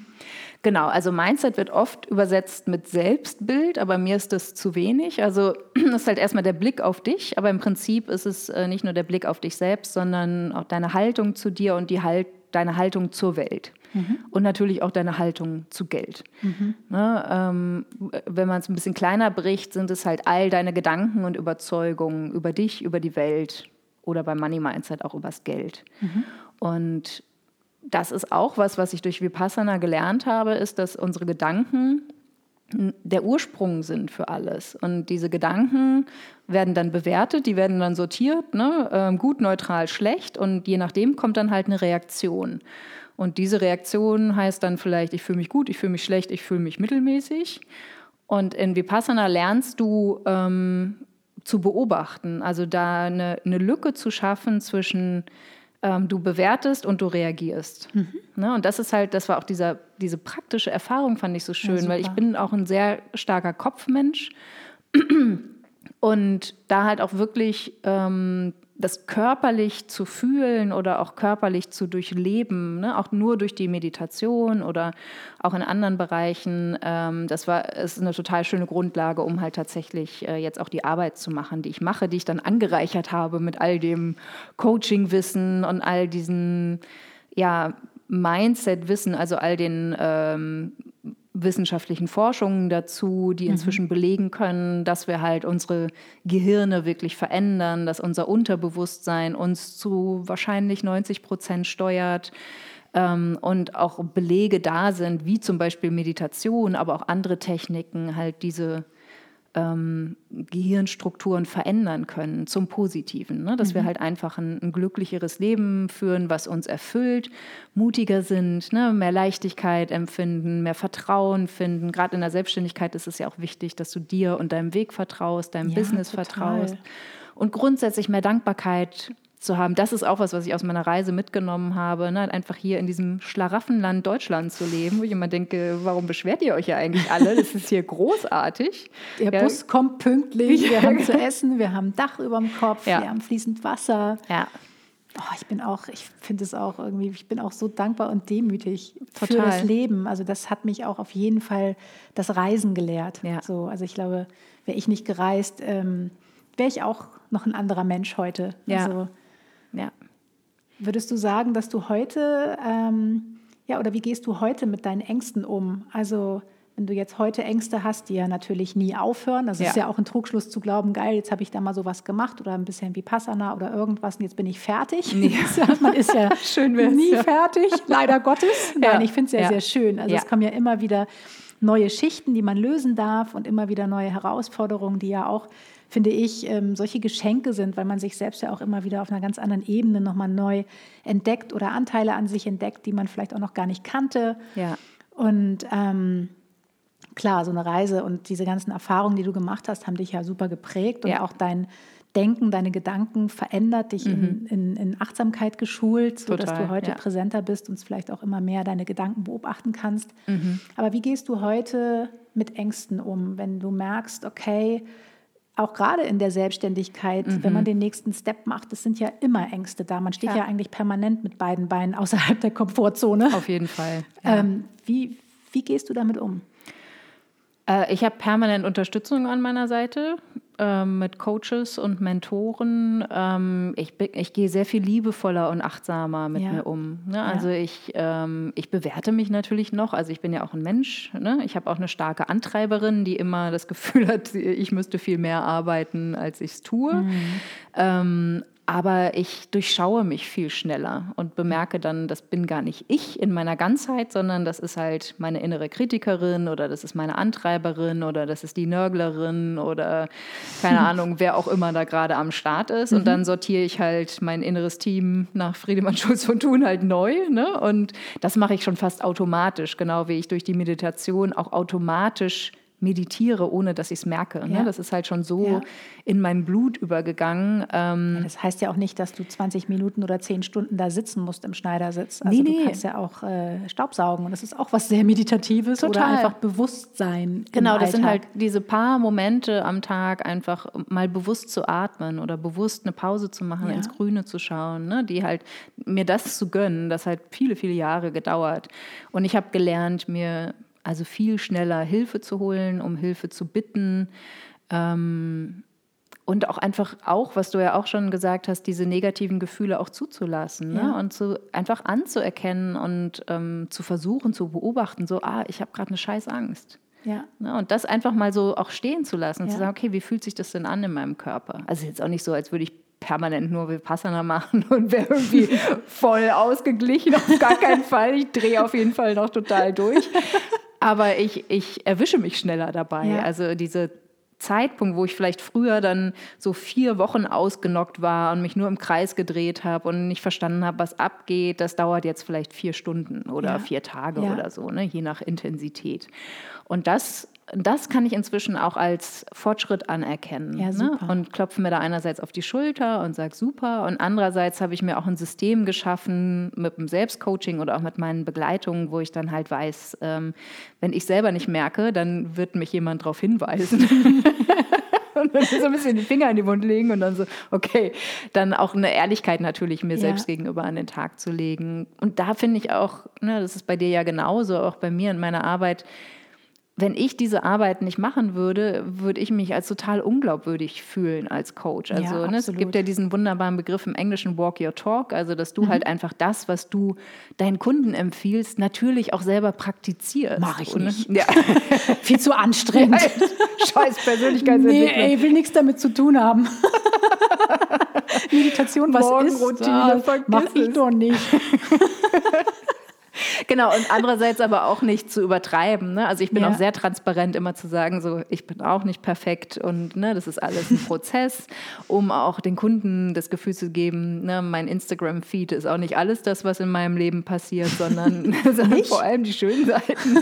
Genau, also Mindset wird oft übersetzt mit Selbstbild, aber mir ist das zu wenig. Also das ist halt erstmal der Blick auf dich, aber im Prinzip ist es äh, nicht nur der Blick auf dich selbst, sondern auch deine Haltung zu dir und die halt, deine Haltung zur Welt. Mhm. Und natürlich auch deine Haltung zu Geld. Mhm. Ne, ähm, wenn man es ein bisschen kleiner bricht, sind es halt all deine Gedanken und Überzeugungen über dich, über die Welt oder beim Money Mindset auch übers Geld. Mhm. Und das ist auch was, was ich durch Vipassana gelernt habe, ist, dass unsere Gedanken der Ursprung sind für alles. Und diese Gedanken werden dann bewertet, die werden dann sortiert, ne? Ähm, gut, neutral, schlecht. Und je nachdem kommt dann halt eine Reaktion. Und diese Reaktion heißt dann vielleicht, ich fühle mich gut, ich fühle mich schlecht, ich fühle mich mittelmäßig. Und in Vipassana lernst du ähm, zu beobachten, also da eine, eine, Lücke zu schaffen zwischen ähm, du bewertest und du reagierst. Mhm. Ne? Und das ist halt, das war auch dieser, diese praktische Erfahrung, fand ich so schön, ja, weil ich bin auch ein sehr starker Kopfmensch. Und da halt auch wirklich ähm, das körperlich zu fühlen oder auch körperlich zu durchleben, ne? auch nur durch die Meditation oder auch in anderen Bereichen, ähm, das war ist eine total schöne Grundlage, um halt tatsächlich äh, jetzt auch die Arbeit zu machen, die ich mache, die ich dann angereichert habe mit all dem Coaching-Wissen und all diesen ja, Mindset-Wissen, also all den ähm, wissenschaftlichen Forschungen dazu, die mhm. inzwischen mhm. belegen können, dass wir halt unsere Gehirne wirklich verändern, dass unser Unterbewusstsein uns zu wahrscheinlich 90 Prozent steuert ähm, und auch Belege da sind, wie zum Beispiel Meditation, aber auch andere Techniken, halt diese ähm, Gehirnstrukturen verändern können zum Positiven. Ne? Dass mhm. wir halt einfach ein, ein, glücklicheres Leben führen, was uns erfüllt, mutiger sind, ne? mehr Leichtigkeit empfinden, mehr Vertrauen finden. Gerade in der Selbstständigkeit ist es ja auch wichtig, dass du dir und deinem Weg vertraust, deinem ja, Business total. vertraust und grundsätzlich mehr Dankbarkeit zu haben. Das ist auch was, was ich aus meiner Reise mitgenommen habe, ne? einfach hier in diesem Schlaraffenland Deutschland zu leben, wo ich immer denke, warum beschwert ihr euch ja eigentlich alle? Das ist hier großartig. Der ja. Bus kommt pünktlich, wir haben zu essen, wir haben Dach über dem Kopf, ja. wir haben fließend Wasser. Ja. Oh, ich bin auch, ich finde es auch irgendwie, ich bin auch so dankbar und demütig Total. für das Leben. Also das hat mich auch auf jeden Fall das Reisen gelehrt. Ja. So, also ich glaube, wäre ich nicht gereist, ähm, wäre ich auch noch ein anderer Mensch heute. Ja. Also, ja. Würdest du sagen, dass du heute, ähm, ja, oder wie gehst du heute mit deinen Ängsten um? Also, wenn du jetzt heute Ängste hast, die ja natürlich nie aufhören, das ja. ist ja auch ein Trugschluss zu glauben, geil, jetzt habe ich da mal sowas gemacht oder ein bisschen wie Passana oder irgendwas und jetzt bin ich fertig. Ja. Man ist ja schön nie ja. fertig, leider Gottes. Nein, ich finde es ja, sehr schön. Also es kommen ja immer wieder neue Schichten, die man lösen darf und immer wieder neue Herausforderungen, die ja auch finde ich, ähm, solche Geschenke sind, weil man sich selbst ja auch immer wieder auf einer ganz anderen Ebene nochmal neu entdeckt oder Anteile an sich entdeckt, die man vielleicht auch noch gar nicht kannte. Ja. Und ähm, klar, so eine Reise und diese ganzen Erfahrungen, die du gemacht hast, haben dich ja super geprägt und Ja. auch dein Denken, deine Gedanken verändert, dich in, in, in Achtsamkeit geschult, sodass Mhm. Du heute ja. präsenter bist und vielleicht auch immer mehr deine Gedanken beobachten kannst. Mhm. Aber wie gehst du heute mit Ängsten um, wenn du merkst, okay, auch gerade in der Selbstständigkeit, wenn man den nächsten Step macht, es sind ja immer Ängste da. Man steht ja. Mhm. Ja. eigentlich permanent mit beiden Beinen außerhalb der Komfortzone. Auf jeden Fall. Ja. Ähm, wie, wie gehst du damit um? Äh, ich habe permanent Unterstützung an meiner Seite ähm, mit Coaches und Mentoren. Ähm, ich, ich gehe sehr viel liebevoller und achtsamer mit Ja. mir um. Ne? Also ich, ähm, ich bewerte mich natürlich noch. Also ich bin ja auch ein Mensch. Ne? Ich habe auch eine starke Antreiberin, die immer das Gefühl hat, ich müsste viel mehr arbeiten, als ich es tue. Ähm, aber ich durchschaue mich viel schneller und bemerke dann, das bin gar nicht ich in meiner Ganzheit, sondern das ist halt meine innere Kritikerin oder das ist meine Antreiberin oder das ist die Nörglerin oder keine Ahnung, wer auch immer da gerade am Start ist. Und dann sortiere ich halt mein inneres Team nach Friedemann Schulz von Thun halt neu. Ne? Und das mache ich schon fast automatisch, genau wie ich durch die Meditation auch automatisch meditiere, ohne dass ich es merke. Ne? Ja. Das ist halt schon so Ja. in mein Blut übergegangen. Ähm, Das heißt ja auch nicht, dass du 20 Minuten oder 10 Stunden da sitzen musst im Schneidersitz. Nee, Also nee. du kannst ja auch äh, Staubsaugen und das ist auch was sehr Meditatives oder Total. einfach Bewusstsein. Genau, das sind halt diese paar Momente am Tag, einfach mal bewusst zu atmen oder bewusst eine Pause zu machen, Ja. ins Grüne zu schauen, ne? die halt mir das zu gönnen, das hat viele, viele Jahre gedauert. Und ich habe gelernt, mir also viel schneller Hilfe zu holen, um Hilfe zu bitten. Ähm, und auch einfach auch, was du ja auch schon gesagt hast, diese negativen Gefühle auch zuzulassen ne? Ja. und zu, einfach anzuerkennen und ähm, zu versuchen zu beobachten, so, ah, ich habe gerade eine scheiß Angst. Ja. Ne? Und das einfach mal so auch stehen zu lassen und Ja. zu sagen, okay, wie fühlt sich das denn an in meinem Körper? Also jetzt auch nicht so, als würde ich permanent nur Vipassana machen und wäre irgendwie voll ausgeglichen, auf gar keinen Fall. Ich drehe auf jeden Fall noch total durch. Aber ich, ich erwische mich schneller dabei. Ja. Also diese Zeitpunkt, wo ich vielleicht früher dann so vier Wochen ausgenockt war und mich nur im Kreis gedreht habe und nicht verstanden habe, was abgeht, das dauert jetzt vielleicht vier Stunden oder Ja. vier Tage Ja. oder so, ne? je nach Intensität. Und das, das kann ich inzwischen auch als Fortschritt anerkennen. Ja, ne? Und klopfe mir da einerseits auf die Schulter und sage super. Und andererseits habe ich mir auch ein System geschaffen mit dem Selbstcoaching oder auch mit meinen Begleitungen, wo ich dann halt weiß, ähm, wenn ich selber nicht merke, dann wird mich jemand darauf hinweisen. und dann so ein bisschen die Finger in die Mund legen und dann so, okay, dann auch eine Ehrlichkeit natürlich mir Ja. selbst gegenüber an den Tag zu legen. Und da finde ich auch, ne, das ist bei dir ja genauso, auch bei mir in meiner Arbeit, wenn ich diese Arbeit nicht machen würde, würde ich mich als total unglaubwürdig fühlen als Coach. Also Ja, ne, es gibt ja diesen wunderbaren Begriff im Englischen Walk Your Talk, also dass du halt einfach das, was du deinen Kunden empfiehlst, natürlich auch selber praktizierst. Mach ich nicht. Ja. Viel zu anstrengend. Scheiß nee, Persönlichkeitsentwicklung. ey, will nichts damit zu tun haben. Meditation, was Morgenroutine, ist das? Mach ich doch nicht. Genau, und andererseits aber auch nicht zu übertreiben. Ne? Also ich bin Ja. auch sehr transparent, immer zu sagen, so ich bin auch nicht perfekt und ne, das ist alles ein Prozess, um auch den Kunden das Gefühl zu geben, ne, mein Instagram-Feed ist auch nicht alles das, was in meinem Leben passiert, sondern, sondern vor allem die schönen Seiten.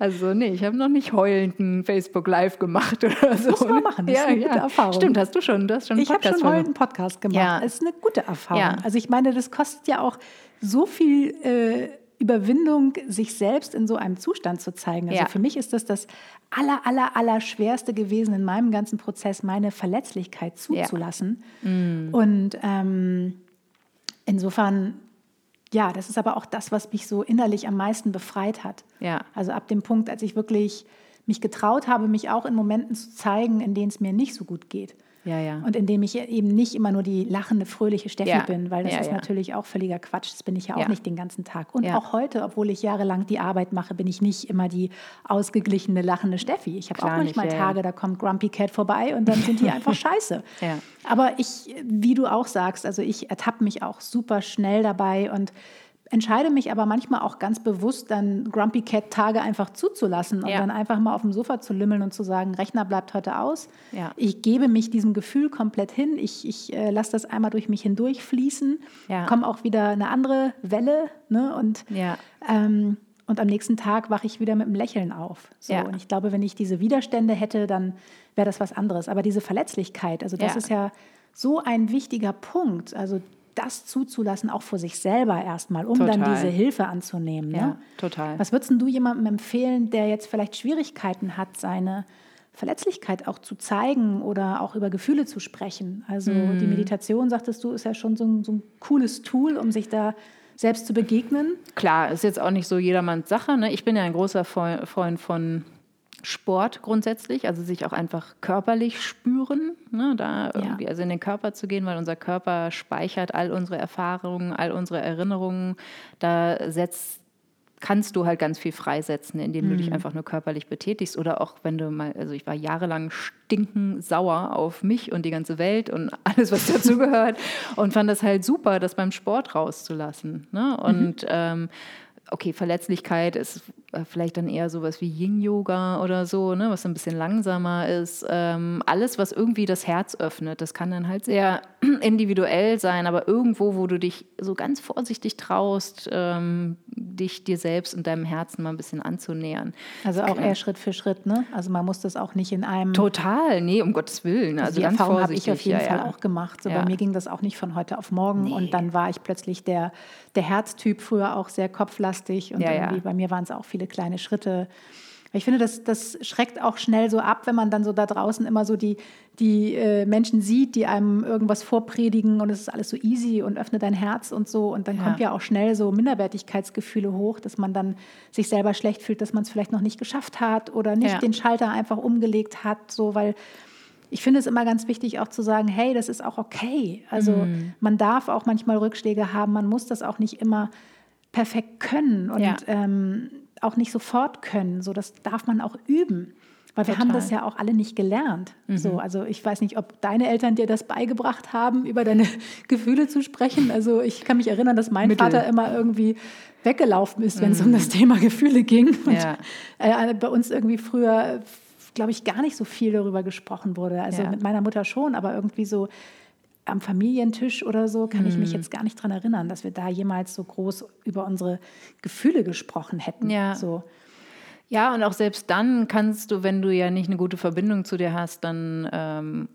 Also nee, ich habe noch nicht heulend ein Facebook Live gemacht oder so. Muss man machen, das ist eine gute Erfahrung. Stimmt, hast du schon, du hast schon einen Ich habe Podcast schon einen Podcast gemacht. Ja. Es ist eine gute Erfahrung. Ja. Also ich meine, das kostet ja auch so viel äh, Überwindung, sich selbst in so einem Zustand zu zeigen. Also Ja. für mich ist das das aller, aller, aller schwerste gewesen in meinem ganzen Prozess, meine Verletzlichkeit zuzulassen. Mm. Und ähm, insofern, ja, das ist aber auch das, was mich so innerlich am meisten befreit hat. Ja. Also ab dem Punkt, als ich wirklich mich getraut habe, mich auch in Momenten zu zeigen, in denen es mir nicht so gut geht. Ja, ja. Und indem ich eben nicht immer nur die lachende, fröhliche Steffi Ja. bin, weil das Ja, ist ja. natürlich auch völliger Quatsch. Das bin ich ja auch nicht den ganzen Tag. Und auch heute, obwohl ich jahrelang die Arbeit mache, bin ich nicht immer die ausgeglichene, lachende Steffi. Ich habe auch nicht, manchmal ja. Tage, da kommt Grumpy Cat vorbei und dann sind die einfach scheiße. Aber ich, wie du auch sagst, also ich ertappe mich auch super schnell dabei und entscheide mich aber manchmal auch ganz bewusst, dann Grumpy Cat Tage einfach zuzulassen und Ja. dann einfach mal auf dem Sofa zu lümmeln und zu sagen, Rechner bleibt heute aus. Ja. Ich gebe mich diesem Gefühl komplett hin. Ich, ich äh, lasse das einmal durch mich hindurch fließen. Ja. Kommt auch wieder eine andere Welle. Ne? Und ähm, und am nächsten Tag wache ich wieder mit einem Lächeln auf. So. Und ich glaube, wenn ich diese Widerstände hätte, dann wäre das was anderes. Aber diese Verletzlichkeit, also das ist ja so ein wichtiger Punkt. Also das zuzulassen, auch vor sich selber erstmal, um dann Total. diese Hilfe anzunehmen. Ne? Ja, total. Was würdest du jemandem empfehlen, der jetzt vielleicht Schwierigkeiten hat, seine Verletzlichkeit auch zu zeigen oder auch über Gefühle zu sprechen? Also Mhm. die Meditation, sagtest du, ist ja schon so ein, so ein cooles Tool, um sich da selbst zu begegnen. Klar, ist jetzt auch nicht so jedermanns Sache. Ne? Ich bin ja ein großer Freu- Freund von Sport grundsätzlich, also sich auch einfach körperlich spüren, ne? da irgendwie also in den Körper zu gehen, weil unser Körper speichert all unsere Erfahrungen, all unsere Erinnerungen. Da setzt kannst du halt ganz viel freisetzen, indem du dich einfach nur körperlich betätigst oder auch wenn du mal, also ich war jahrelang stinken sauer auf mich und die ganze Welt und alles, was dazugehört und fand das halt super, das beim Sport rauszulassen. Ne? Und ähm, okay, Verletzlichkeit ist vielleicht dann eher sowas wie Yin-Yoga oder so, ne, was ein bisschen langsamer ist. Ähm, alles, was irgendwie das Herz öffnet, das kann dann halt sehr individuell sein, aber irgendwo, wo du dich so ganz vorsichtig traust, ähm, dich dir selbst und deinem Herzen mal ein bisschen anzunähern. Also auch eher Schritt für Schritt. Ne? Also man muss das auch nicht in einem Total, nee, um Gottes Willen. Also, Also die ganz Erfahrung habe ich auf jeden ja, Fall ja. auch gemacht. So Ja. Bei mir ging das auch nicht von heute auf morgen. Nee. Und dann war ich plötzlich der, der Herztyp, früher auch sehr kopflastig. Und bei mir waren es auch viele kleine Schritte. Ich finde, das, das schreckt auch schnell so ab, wenn man dann so da draußen immer so die, die äh, Menschen sieht, die einem irgendwas vorpredigen und es ist alles so easy und öffne dein Herz und so. Und dann Ja. kommt ja auch schnell so Minderwertigkeitsgefühle hoch, dass man dann sich selber schlecht fühlt, dass man es vielleicht noch nicht geschafft hat oder nicht Ja. den Schalter einfach umgelegt hat, so weil ich finde es immer ganz wichtig, auch zu sagen, hey, das ist auch okay. Also Mhm. man darf auch manchmal Rückschläge haben, man muss das auch nicht immer perfekt können und Ja. ähm, auch nicht sofort können. So, das darf man auch üben. Weil wir haben Total. Mhm. das ja auch alle nicht gelernt. So, also ich weiß nicht, ob deine Eltern dir das beigebracht haben, über deine Gefühle zu sprechen. Also ich kann mich erinnern, dass mein Mittel. Vater immer irgendwie weggelaufen ist, wenn es um das Thema Gefühle ging. Und Mhm. Ja. äh, bei uns irgendwie früher, glaube ich, gar nicht so viel darüber gesprochen wurde. Also Ja. mit meiner Mutter schon, aber irgendwie so am Familientisch oder so kann ich mich Mhm. jetzt gar nicht dran erinnern, dass wir da jemals so groß über unsere Gefühle gesprochen hätten. Ja. So. Ja, und auch selbst dann kannst du, wenn du ja nicht eine gute Verbindung zu dir hast, dann ähm,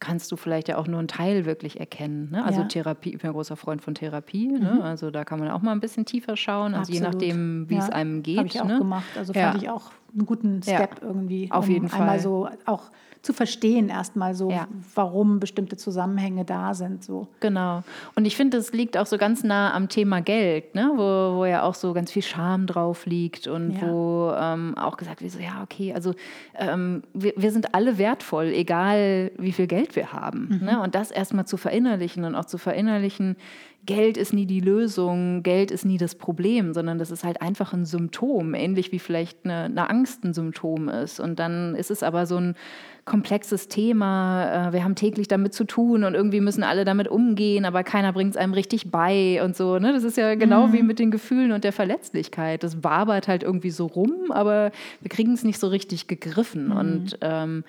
kannst du vielleicht ja auch nur einen Teil wirklich erkennen. Ne? Also Ja. Mhm. Therapie, ich bin ein großer Freund von Therapie. Ne? Also da kann man auch mal ein bisschen tiefer schauen, also je Absolut. nachdem, wie es Ja, einem geht. Habe ich auch ne? gemacht. Also Ja. fand ich auch einen guten Ja. Step irgendwie. Auf um jeden Einmal Fall. so auch zu verstehen, erstmal so, Ja. warum bestimmte Zusammenhänge da sind. So. Genau. Und ich finde, das liegt auch so ganz nah am Thema Geld, ne? wo, wo ja auch so ganz viel Scham drauf liegt und Ja. wo ähm, auch gesagt wird, so, ja, okay, also ähm, wir, wir sind alle wertvoll, egal wie viel Geld wir haben. Mhm. Ne? Und das erstmal zu verinnerlichen und auch zu verinnerlichen, Geld ist nie die Lösung, Geld ist nie das Problem, sondern das ist halt einfach ein Symptom, ähnlich wie vielleicht eine, eine Angst ein Symptom ist. Und dann ist es aber so ein komplexes Thema. äh, Wir haben täglich damit zu tun und irgendwie müssen alle damit umgehen, aber keiner bringt es einem richtig bei und so. Ne? Das ist ja genau wie mit den Gefühlen und der Verletzlichkeit. Das wabert halt irgendwie so rum, aber wir kriegen es nicht so richtig gegriffen. Und ähm,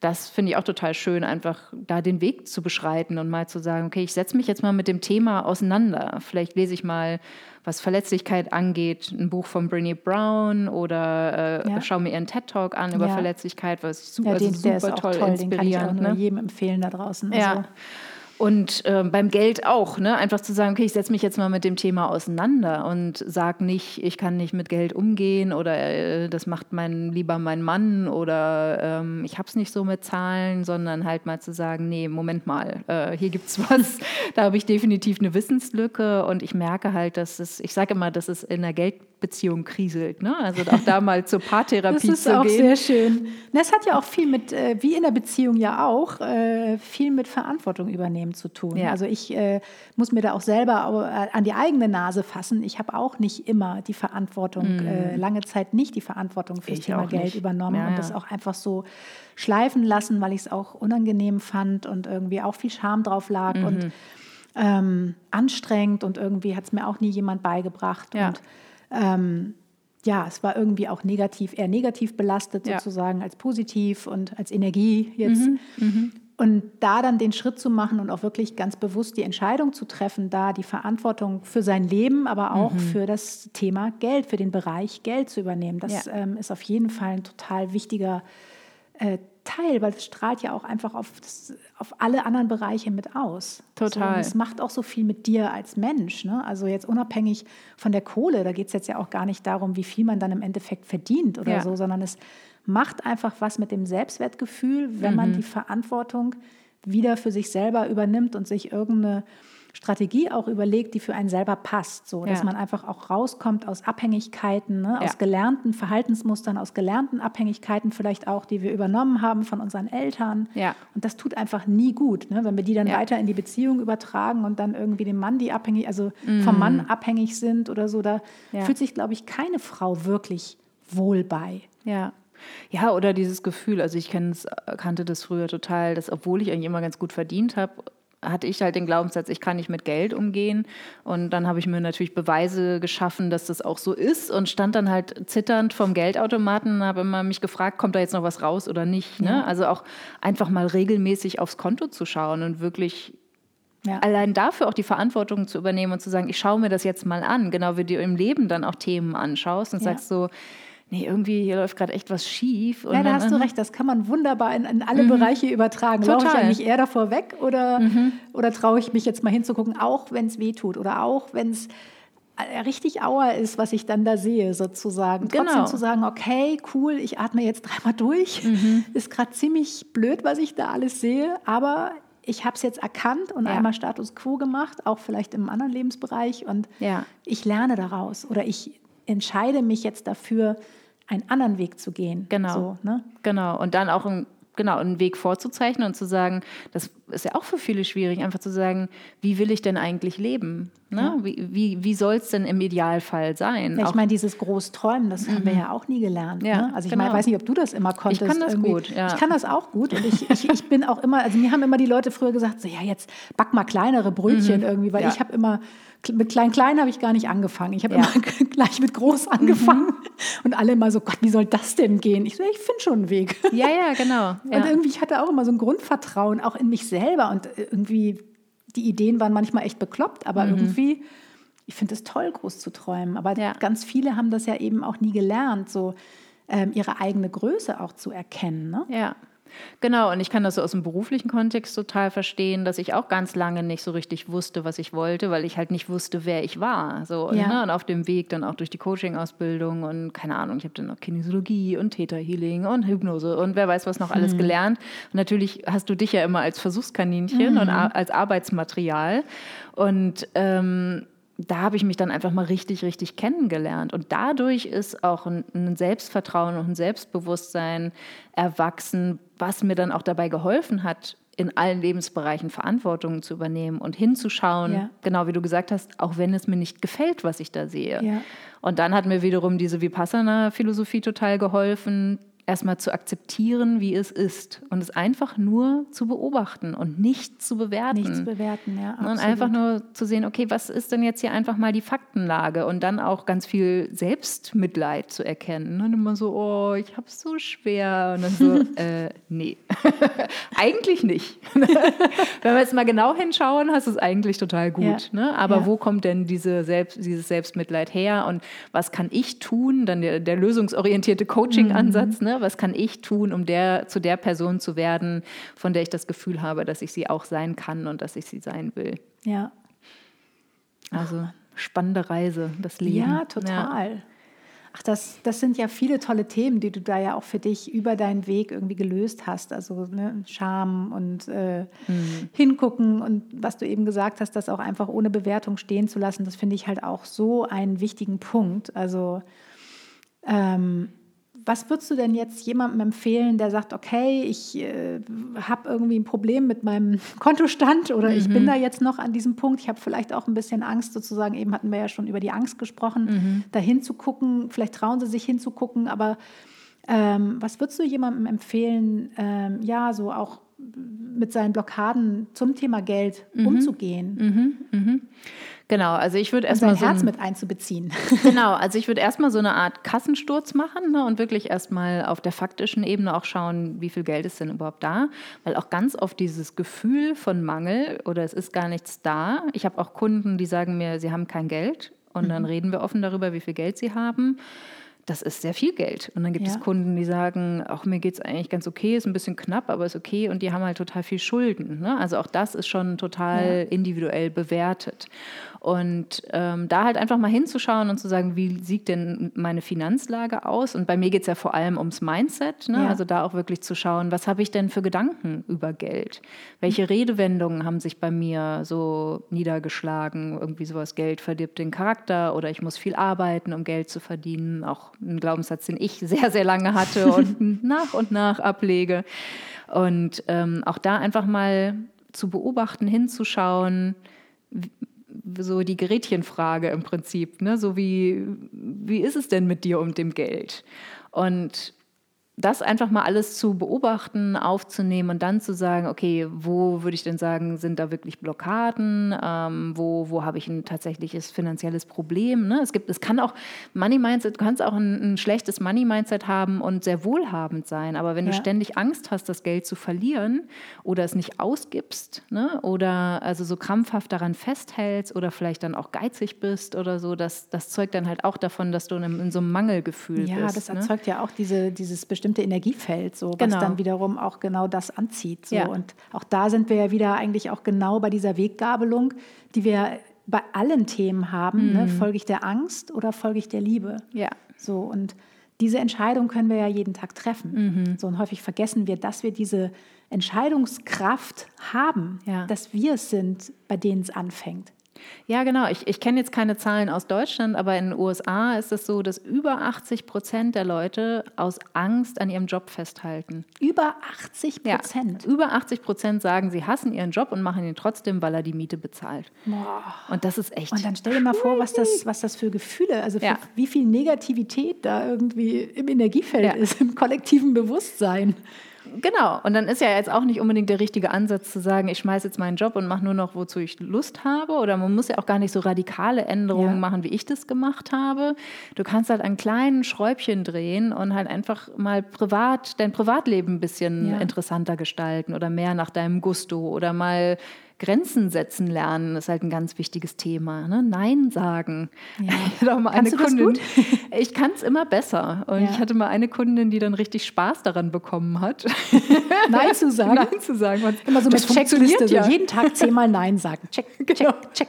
das finde ich auch total schön, einfach da den Weg zu beschreiten und mal zu sagen, okay, ich setze mich jetzt mal mit dem Thema auseinander. Vielleicht lese ich mal, was Verletzlichkeit angeht, ein Buch von Brené Brown oder äh, Ja. schaue mir ihren TED-Talk an über Ja. Verletzlichkeit, was super, Ja, also den, super der ist toll, toll, den kann ich auch inspirierend. nur ne? jedem empfehlen da draußen. Ja. Also, Und äh, beim Geld auch, ne? einfach zu sagen, okay, ich setze mich jetzt mal mit dem Thema auseinander und sage nicht, ich kann nicht mit Geld umgehen oder äh, das macht mein, lieber mein Mann oder ähm, ich habe es nicht so mit Zahlen, sondern halt mal zu sagen, nee, Moment mal, äh, hier gibt es was, da habe ich definitiv eine Wissenslücke und ich merke halt, dass es, ich sage immer, dass es in der Geldbeziehung kriselt. Ne? Also auch da mal zur Paartherapie Das ist zu auch gehen. sehr schön. Na, Es hat ja auch viel mit, äh, wie in der Beziehung ja auch, äh, viel mit Verantwortung übernehmen zu tun. Ja. Also ich äh, muss mir da auch selber äh, an die eigene Nase fassen. Ich habe auch nicht immer die Verantwortung, äh, lange Zeit nicht die Verantwortung Mhm. Ich Thema Geld nicht. übernommen Ja, und ja. das auch einfach so schleifen lassen, weil ich es auch unangenehm fand und irgendwie auch viel Scham drauf lag Mhm. und ähm, anstrengend und irgendwie hat es mir auch nie jemand beigebracht. Und ähm, ja, es war irgendwie auch negativ, eher negativ belastet Ja. sozusagen als positiv und als Energie jetzt. Mhm, Und da dann den Schritt zu machen und auch wirklich ganz bewusst die Entscheidung zu treffen, da die Verantwortung für sein Leben, aber auch mhm. für das Thema Geld, für den Bereich Geld zu übernehmen. Das ja. ähm, ist auf jeden Fall ein total wichtiger äh, Teil, weil es strahlt ja auch einfach auf, das, auf alle anderen Bereiche mit aus. Total. So, es macht auch so viel mit dir als Mensch. Ne? Also jetzt unabhängig von der Kohle, da geht es jetzt ja auch gar nicht darum, wie viel man dann im Endeffekt verdient oder ja. so, sondern es macht einfach was mit dem Selbstwertgefühl, wenn mhm. man die Verantwortung wieder für sich selber übernimmt und sich irgendeine Strategie auch überlegt, die für einen selber passt, so dass ja. man einfach auch rauskommt aus Abhängigkeiten, ne, aus gelernten Verhaltensmustern, aus gelernten Abhängigkeiten vielleicht auch, die wir übernommen haben von unseren Eltern. Ja. Und das tut einfach nie gut, ne, wenn wir die dann ja. weiter in die Beziehung übertragen und dann irgendwie dem Mann, die abhängig, also mhm. vom Mann abhängig sind oder so, da fühlt sich, glaube ich, keine Frau wirklich wohl bei. Ja. Ja, oder dieses Gefühl, also ich kannte das früher total, dass obwohl ich eigentlich immer ganz gut verdient habe, hatte ich halt den Glaubenssatz, ich kann nicht mit Geld umgehen. Und dann habe ich mir natürlich Beweise geschaffen, dass das auch so ist und stand dann halt zitternd vom Geldautomaten und habe immer mich gefragt, kommt da jetzt noch was raus oder nicht. Ne? Ja. Also auch einfach mal regelmäßig aufs Konto zu schauen und wirklich ja. allein dafür auch die Verantwortung zu übernehmen und zu sagen, ich schaue mir das jetzt mal an, genau wie du im Leben dann auch Themen anschaust und ja. sagst so, nee, irgendwie hier läuft gerade echt was schief. Ja, da hast du recht, das kann man wunderbar in, in alle mhm. Bereiche übertragen. Total. Laufe ich eigentlich eher davor weg oder, mhm. oder traue ich mich jetzt mal hinzugucken, auch wenn es weh tut oder auch wenn es äh, richtig Auer ist, was ich dann da sehe, sozusagen. Genau. Trotzdem zu sagen, okay, cool, ich atme jetzt dreimal durch. Mhm. Ist gerade ziemlich blöd, was ich da alles sehe, aber ich habe es jetzt erkannt und ja. einmal Status quo gemacht, auch vielleicht im anderen Lebensbereich und ja. ich lerne daraus oder ich entscheide mich jetzt dafür, einen anderen Weg zu gehen. Genau. So, ne? Genau. Und dann auch ein, genau, einen Weg vorzuzeichnen und zu sagen, das ist ja auch für viele schwierig, einfach zu sagen, wie will ich denn eigentlich leben? Ne? Ja. Wie, wie, wie soll es denn im Idealfall sein? Ja, ich meine, dieses Großträumen, das mhm. haben wir mhm. ja auch nie gelernt. Ja, ne? Also ich genau. meine, weiß nicht, ob du das immer konntest. Ich kann das irgendwie. gut, ja. Ich kann das auch gut und ich, ich, ich bin auch immer, also mir haben immer die Leute früher gesagt, so ja, jetzt back mal kleinere Brötchen mhm. irgendwie, weil ich habe immer mit klein klein habe ich gar nicht angefangen. Ich habe ja. immer gleich mit groß angefangen mhm. und alle immer so, Gott, wie soll das denn gehen? Ich so, ich finde schon einen Weg. Ja, ja, genau. Und irgendwie ich hatte auch immer so ein Grundvertrauen auch in mich selber und irgendwie die Ideen waren manchmal echt bekloppt, aber mhm. irgendwie ich finde es toll, groß zu träumen. Aber ja. ganz viele haben das ja eben auch nie gelernt, so ähm, ihre eigene Größe auch zu erkennen. Ne? Ja. Genau, und ich kann das so aus dem beruflichen Kontext total verstehen, dass ich auch ganz lange nicht so richtig wusste, was ich wollte, weil ich halt nicht wusste, wer ich war. So, ja. ne? Und auf dem Weg dann auch durch die Coaching-Ausbildung und keine Ahnung, ich habe dann noch Kinesiologie und Theta-Healing und Hypnose und wer weiß was noch alles mhm. gelernt. Und natürlich hast du dich ja immer als Versuchskaninchen mhm. und als Arbeitsmaterial. Und ähm, da habe ich mich dann einfach mal richtig, richtig kennengelernt. Und dadurch ist auch ein, Selbstvertrauen und ein Selbstbewusstsein erwachsen, was mir dann auch dabei geholfen hat, in allen Lebensbereichen Verantwortung zu übernehmen und hinzuschauen, ja. genau wie du gesagt hast, auch wenn es mir nicht gefällt, was ich da sehe. Ja. Und dann hat mir wiederum diese Vipassana-Philosophie total geholfen, erstmal zu akzeptieren, wie es ist und es einfach nur zu beobachten und nicht zu bewerten. Nicht zu bewerten, ja. Absolut. Und einfach nur zu sehen, okay, was ist denn jetzt hier einfach mal die Faktenlage und dann auch ganz viel Selbstmitleid zu erkennen. Und immer so, oh, ich habe es so schwer. Und dann so, äh, nee, eigentlich nicht. Wenn wir jetzt mal genau hinschauen, hast du es eigentlich total gut. Ja. Ne? Aber ja. wo kommt denn diese Selbst, dieses Selbstmitleid her und was kann ich tun? Dann der, der lösungsorientierte Coaching-Ansatz, mhm. ne? Was kann ich tun, um der, zu der Person zu werden, von der ich das Gefühl habe, dass ich sie auch sein kann und dass ich sie sein will? Ja. Also spannende Reise, das Leben. Ja, total. Ja. Ach, das, das sind ja viele tolle Themen, die du da ja auch für dich über deinen Weg irgendwie gelöst hast. Also ne, Scham und äh, mhm. hingucken und was du eben gesagt hast, das auch einfach ohne Bewertung stehen zu lassen, das finde ich halt auch so einen wichtigen Punkt. Also ähm, was würdest du denn jetzt jemandem empfehlen, der sagt, okay, ich äh, habe irgendwie ein Problem mit meinem Kontostand oder mhm. ich bin mhm. da jetzt noch an diesem Punkt, ich habe vielleicht auch ein bisschen Angst sozusagen, eben hatten wir ja schon über die Angst gesprochen, mhm. da hinzugucken, vielleicht trauen sie sich hinzugucken, aber ähm, was würdest du jemandem empfehlen, ähm, ja, so auch mit seinen Blockaden zum Thema Geld umzugehen. Genau, also ich würde erstmal sein so Herz ein- mit einzubeziehen. Genau, also ich würde erstmal so eine Art Kassensturz machen ne, und wirklich erstmal auf der faktischen Ebene auch schauen, wie viel Geld ist denn überhaupt da. Weil auch ganz oft dieses Gefühl von Mangel oder es ist gar nichts da. Ich habe auch Kunden, die sagen mir, sie haben kein Geld und dann reden wir offen darüber, wie viel Geld sie haben. Das ist sehr viel Geld. Und dann gibt Ja. es Kunden, die sagen, auch mir geht es eigentlich ganz okay, ist ein bisschen knapp, aber ist okay. Und die haben halt total viel Schulden. Ne? Also auch das ist schon total individuell bewertet. Und ähm, da halt einfach mal hinzuschauen und zu sagen, wie sieht denn meine Finanzlage aus? Und bei mir geht es ja vor allem ums Mindset. Ne? Ja. Also da auch wirklich zu schauen, was habe ich denn für Gedanken über Geld? Welche Redewendungen haben sich bei mir so niedergeschlagen? Irgendwie sowas, Geld verdirbt den Charakter oder ich muss viel arbeiten, um Geld zu verdienen. Auch ein Glaubenssatz, den ich sehr, sehr lange hatte und nach und nach ablege. Und ähm, auch da einfach mal zu beobachten, hinzuschauen, so die Gerätchenfrage im Prinzip, ne? so wie, wie ist es denn mit dir und dem Geld? Und das einfach mal alles zu beobachten, aufzunehmen und dann zu sagen, okay, wo würde ich denn sagen, sind da wirklich Blockaden? Ähm, wo wo habe ich ein tatsächliches finanzielles Problem? Ne? Es gibt, es kann auch Money Mindset, du kannst auch ein, ein schlechtes Money Mindset haben und sehr wohlhabend sein, aber wenn Ja. du ständig Angst hast, das Geld zu verlieren oder es nicht ausgibst, ne? oder also so krampfhaft daran festhältst oder vielleicht dann auch geizig bist oder so, das, das zeugt dann halt auch davon, dass du in, in so einem Mangelgefühl Ja, bist. das ne? erzeugt ja auch diese, dieses bestimmte Energiefeld, so, was Genau. dann wiederum auch genau das anzieht. So. Ja. Und auch da sind wir ja wieder eigentlich auch genau bei dieser Weggabelung, die wir bei allen Themen haben. Ne? Folge ich der Angst oder folge ich der Liebe? Mhm. Ja. So, und diese Entscheidung können wir ja jeden Tag treffen. Mhm. So, und häufig vergessen wir, dass wir diese Entscheidungskraft haben, Ja. dass wir es sind, bei denen es anfängt. Ja, genau. Ich, ich kenne jetzt keine Zahlen aus Deutschland, aber in den USA ist es so, dass über 80 Prozent der Leute aus Angst an ihrem Job festhalten. Über 80 Ja, Prozent. über 80 Prozent sagen, sie hassen ihren Job und machen ihn trotzdem, weil er die Miete bezahlt. Und das ist echt. Und dann stell dir mal vor, was das, was das für Gefühle, also für, Ja. wie viel Negativität da irgendwie im Energiefeld Ja. ist, im kollektiven Bewusstsein. Genau. Und dann ist ja jetzt auch nicht unbedingt der richtige Ansatz zu sagen, ich schmeiße jetzt meinen Job und mache nur noch, wozu ich Lust habe. Oder man muss ja auch gar nicht so radikale Änderungen Ja. machen, wie ich das gemacht habe. Du kannst halt an kleinen Schräubchen drehen und halt einfach mal privat, dein Privatleben ein bisschen Ja. interessanter gestalten oder mehr nach deinem Gusto oder mal Grenzen setzen lernen, ist halt ein ganz wichtiges Thema. Ne? Nein sagen. Ja. Ich hatte mal Kannst eine Kundin. Ich kann es immer besser. Und Ja. ich hatte mal eine Kundin, die dann richtig Spaß daran bekommen hat. Nein zu sagen. Nein zu sagen. Immer so das mit Checkliste, funktioniert so ja. jeden Tag zehnmal Nein sagen. Check, check, Genau. check.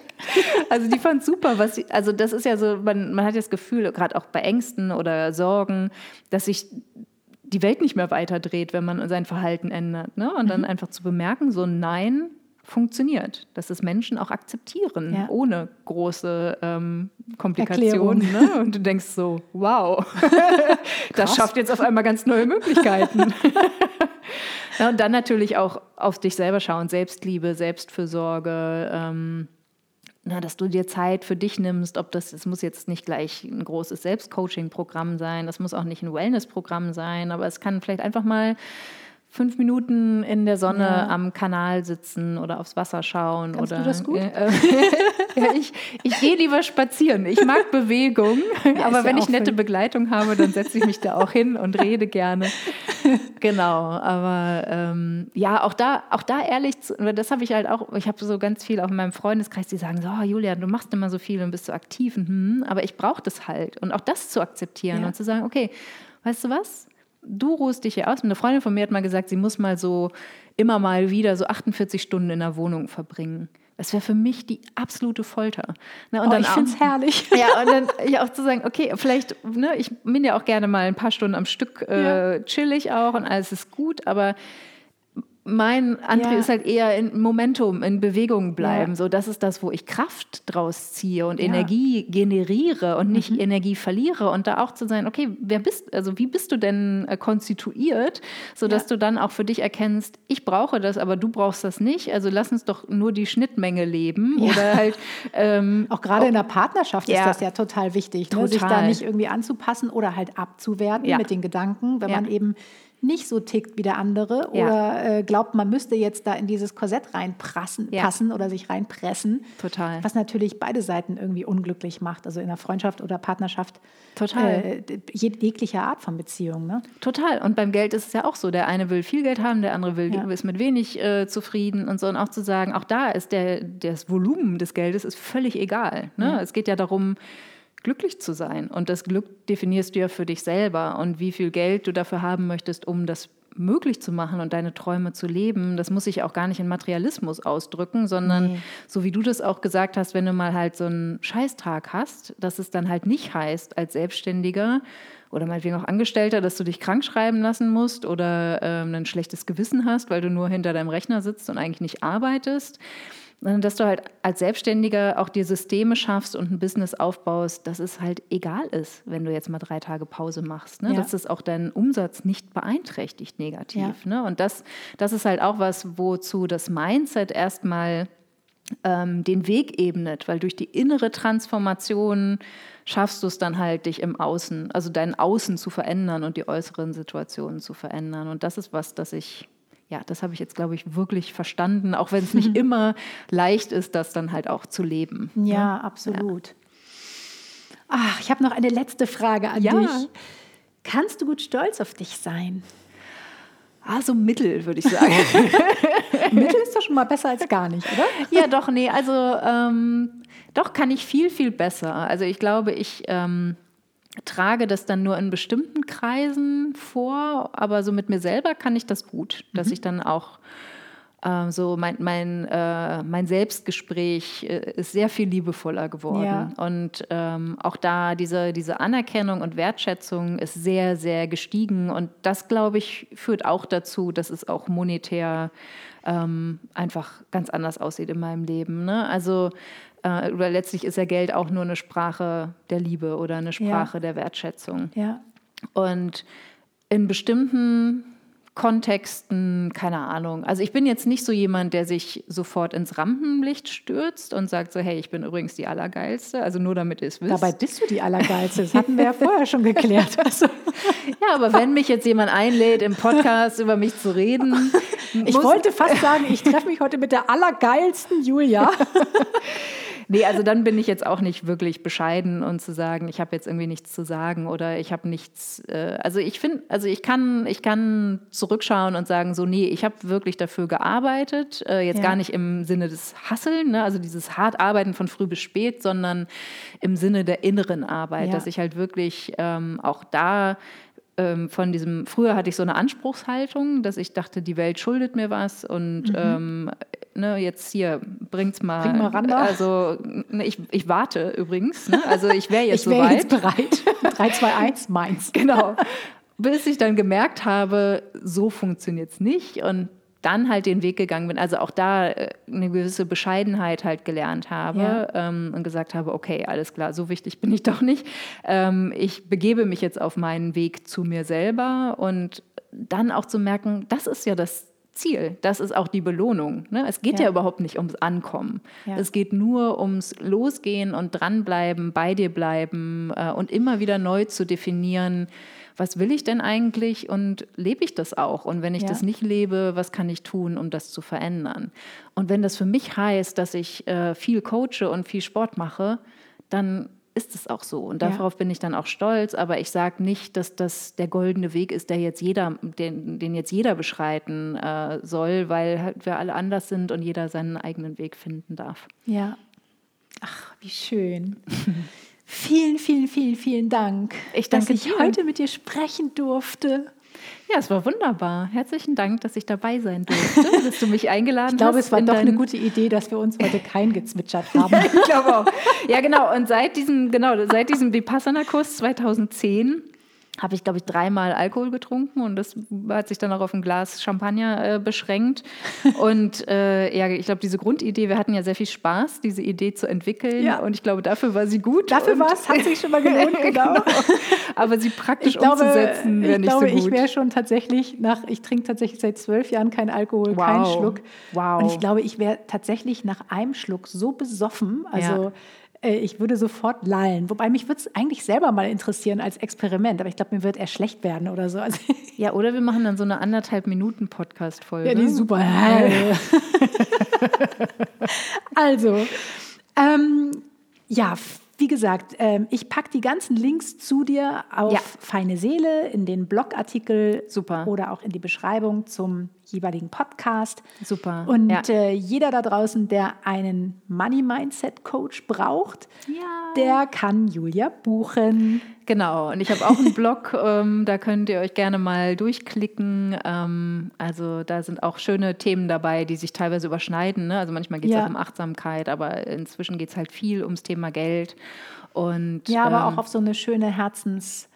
Also die fand super, was sie, also das ist ja so, man, man hat ja das Gefühl, gerade auch bei Ängsten oder Sorgen, dass sich die Welt nicht mehr weiterdreht, wenn man sein Verhalten ändert. Ne? Und Mhm. dann einfach zu bemerken, so ein Nein funktioniert, dass es Menschen auch akzeptieren, Ja. ohne große ähm, Komplikationen. Ne? Und du denkst so, wow, das schafft jetzt auf einmal ganz neue Möglichkeiten. ja, und dann natürlich auch auf dich selber schauen, Selbstliebe, Selbstfürsorge, ähm, na, dass du dir Zeit für dich nimmst, ob das, es muss jetzt nicht gleich ein großes Selbstcoaching-Programm sein, das muss auch nicht ein Wellness-Programm sein, aber es kann vielleicht einfach mal fünf Minuten in der Sonne Ja. am Kanal sitzen oder aufs Wasser schauen. Kannst oder, du das gut? Äh, äh, ja, ich ich gehe lieber spazieren. Ich mag Bewegung, aber ja wenn ich nette schön. Begleitung habe, dann setze ich mich da auch hin und rede gerne. Genau, aber ähm, ja, auch da, auch da ehrlich, zu, das habe ich halt auch, ich habe so ganz viel auch in meinem Freundeskreis, die sagen so, oh, Julia, du machst immer so viel und bist so aktiv, und, hm, aber ich brauche das halt. Und auch das zu akzeptieren und zu sagen, okay, weißt du was? Du ruhst dich hier aus. Eine Freundin von mir hat mal gesagt, sie muss mal so immer mal wieder so 48 Stunden in der Wohnung verbringen. Das wäre für mich die absolute Folter. Ne, und Oh, dann ich finde es herrlich. ja, und dann ja auch zu sagen, okay, vielleicht, ne, ich bin ja auch gerne mal ein paar Stunden am Stück äh, chillig auch und alles ist gut, aber mein Antrieb Ja. ist halt eher in Momentum, in Bewegung bleiben. Ja. So, das ist das, wo ich Kraft draus ziehe und Ja. Mhm. Energie generiere und nicht Energie verliere. Und da auch zu sein, okay, wer bist, also wie bist du denn äh, konstituiert, sodass du dann auch für dich erkennst, ich brauche das, aber du brauchst das nicht. Also lass uns doch nur die Schnittmenge leben. Oder halt ähm, Auch gerade in der Partnerschaft ist das ja total wichtig, ne? sich da Total. nicht irgendwie anzupassen oder halt abzuwerten mit den Gedanken, wenn man eben nicht so tickt wie der andere Ja. oder äh, glaubt, man müsste jetzt da in dieses Korsett reinpassen Ja. passen oder sich reinpressen. Total. Was natürlich beide Seiten irgendwie unglücklich macht, also in einer Freundschaft oder Partnerschaft. Total. Äh, jeg- jeglicher Art von Beziehung. Ne? Total. Und beim Geld ist es ja auch so. Der eine will viel Geld haben, der andere will, Ja. ist mit wenig äh, zufrieden und so. Und auch zu sagen, auch da ist der, das Volumen des Geldes ist völlig egal. Ne? Es geht ja darum, glücklich zu sein. Und das Glück definierst du ja für dich selber. Und wie viel Geld du dafür haben möchtest, um das möglich zu machen und deine Träume zu leben, das muss sich auch gar nicht in Materialismus ausdrücken, sondern so wie du das auch gesagt hast, wenn du mal halt so einen Scheißtag hast, dass es dann halt nicht heißt, als Selbstständiger oder meinetwegen auch Angestellter, dass du dich krank schreiben lassen musst oder ähm, ein schlechtes Gewissen hast, weil du nur hinter deinem Rechner sitzt und eigentlich nicht arbeitest, sondern dass du halt als Selbstständiger auch dir Systeme schaffst und ein Business aufbaust, dass es halt egal ist, wenn du jetzt mal drei Tage Pause machst, ne? Ja. dass es auch deinen Umsatz nicht beeinträchtigt negativ. Ja. Ne? Und das, das ist halt auch was, wozu das Mindset erstmal ähm, den Weg ebnet, weil durch die innere Transformation schaffst du es dann halt, dich im Außen, also dein Außen zu verändern und die äußeren Situationen zu verändern. Und das ist was, das ich, ja, das habe ich jetzt, glaube ich, wirklich verstanden, auch wenn es nicht immer leicht ist, das dann halt auch zu leben. Ja, absolut. Ach, ich habe noch eine letzte Frage an Ja. dich. Kannst du gut stolz auf dich sein? Ah, so mittel, würde ich sagen. Mittel ist doch schon mal besser als gar nicht, oder? ja, doch, nee, also ähm, doch kann ich viel, viel besser. Also ich glaube, ich ähm, trage das dann nur in bestimmten Kreisen vor, aber so mit mir selber kann ich das gut, dass ich dann auch ähm, so mein, mein, äh, mein Selbstgespräch äh, ist sehr viel liebevoller geworden. Ja. Und ähm, auch da diese, diese Anerkennung und Wertschätzung ist sehr, sehr gestiegen. Und das, glaube ich, führt auch dazu, dass es auch monetär ähm, einfach ganz anders aussieht in meinem Leben. Ne? Also äh, oder letztlich ist ja Geld auch nur eine Sprache der Liebe oder eine Sprache der Wertschätzung. Ja. Und in bestimmten Kontexten, keine Ahnung. Also ich bin jetzt nicht so jemand, der sich sofort ins Rampenlicht stürzt und sagt so, hey, ich bin übrigens die Allergeilste. Also nur damit ihr es wisst. Dabei bist du die Allergeilste. Das hatten wir ja vorher schon geklärt. Also, ja, aber wenn mich jetzt jemand einlädt, im Podcast über mich zu reden, ich wollte fast sagen, ich treffe mich heute mit der Allergeilsten Julia. Nee, also dann bin ich jetzt auch nicht wirklich bescheiden und zu sagen, ich habe jetzt irgendwie nichts zu sagen oder ich habe nichts. Äh, also ich finde, also ich kann, ich kann zurückschauen und sagen, so, nee, ich habe wirklich dafür gearbeitet. Äh, jetzt Ja. gar nicht im Sinne des Hasseln, ne? also dieses hart Arbeiten von früh bis spät, sondern im Sinne der inneren Arbeit, Ja. dass ich halt wirklich ähm, auch da ähm, von diesem, früher hatte ich so eine Anspruchshaltung, dass ich dachte, die Welt schuldet mir was und ähm, ne, jetzt hier, bringt's mal. Bring mal ran. Also ne, ich, ich warte übrigens, ne? also ich wäre jetzt Ich wäre soweit. jetzt bereit. 3, 2, 1, meins. Genau. Bis ich dann gemerkt habe, so funktioniert es nicht und dann halt den Weg gegangen bin, also auch da äh, eine gewisse Bescheidenheit halt gelernt habe Ja. ähm, und gesagt habe, okay, alles klar, so wichtig bin ich doch nicht. Ähm, ich begebe mich jetzt auf meinen Weg zu mir selber und dann auch zu merken, das ist ja das Ziel, das ist auch die Belohnung. Ne? Es geht ja. Ja. überhaupt nicht ums Ankommen. Ja. Es geht nur ums Losgehen und dranbleiben, bei dir bleiben äh, und immer wieder neu zu definieren, was will ich denn eigentlich und lebe ich das auch? Und wenn ich Ja. das nicht lebe, was kann ich tun, um das zu verändern? Und wenn das für mich heißt, dass ich äh, viel coache und viel Sport mache, dann ist es auch so. Und Ja. darauf bin ich dann auch stolz. Aber ich sage nicht, dass das der goldene Weg ist, der jetzt jeder, den, den jetzt jeder beschreiten äh, soll, weil halt wir alle anders sind und jeder seinen eigenen Weg finden darf. Ja. Ach, wie schön. Vielen, vielen, vielen, vielen Dank, Ich dass danke ich dir. heute mit dir sprechen durfte. Ja, es war wunderbar. Herzlichen Dank, dass ich dabei sein durfte, dass du mich eingeladen Ich glaube, hast. es war doch eine gute Idee, dass wir uns heute kein gezwitschert haben. Ich glaube auch. Ja, genau. Und seit diesem, genau, seit diesem Vipassana-Kurs 2010 habe ich, glaube ich, dreimal Alkohol getrunken und das hat sich dann auch auf ein Glas Champagner äh, beschränkt. Und äh, ja, ich glaube, diese Grundidee, wir hatten ja sehr viel Spaß, diese Idee zu entwickeln. Ja. Und ich glaube, dafür war sie gut. Dafür war es, hat sich schon mal gelohnt, genau. Aber sie praktisch Ich glaube, umzusetzen, wäre ich, nicht glaube so gut. ich wäre schon tatsächlich nach, ich trinke tatsächlich seit zwölf Jahren keinen Alkohol, Wow. keinen Schluck. Wow. Und ich glaube, ich wäre tatsächlich nach einem Schluck so besoffen, also Äh, ich würde sofort lallen. Wobei mich würde es eigentlich selber mal interessieren als Experiment. Aber ich glaube, mir wird er schlecht werden oder so. Also ja, oder wir machen dann so eine anderthalb Minuten Podcast-Folge. Ja, die ist super. also, ähm, ja, wie gesagt, ähm, ich packe die ganzen Links zu dir auf ja. Feine Seele in den Blogartikel Super. oder auch in die Beschreibung zum jeweiligen Podcast. Super. Und ja. äh, jeder da draußen, der einen Money Mindset Coach braucht, ja. der kann Julia buchen. Genau, und ich habe auch einen Blog, ähm, da könnt ihr euch gerne mal durchklicken. Ähm, also da sind auch schöne Themen dabei, die sich teilweise überschneiden. Ne? Also manchmal geht es ja. auch um Achtsamkeit, aber inzwischen geht es halt viel ums Thema Geld. Und, ja, aber ähm, auch auf so eine schöne Herzens-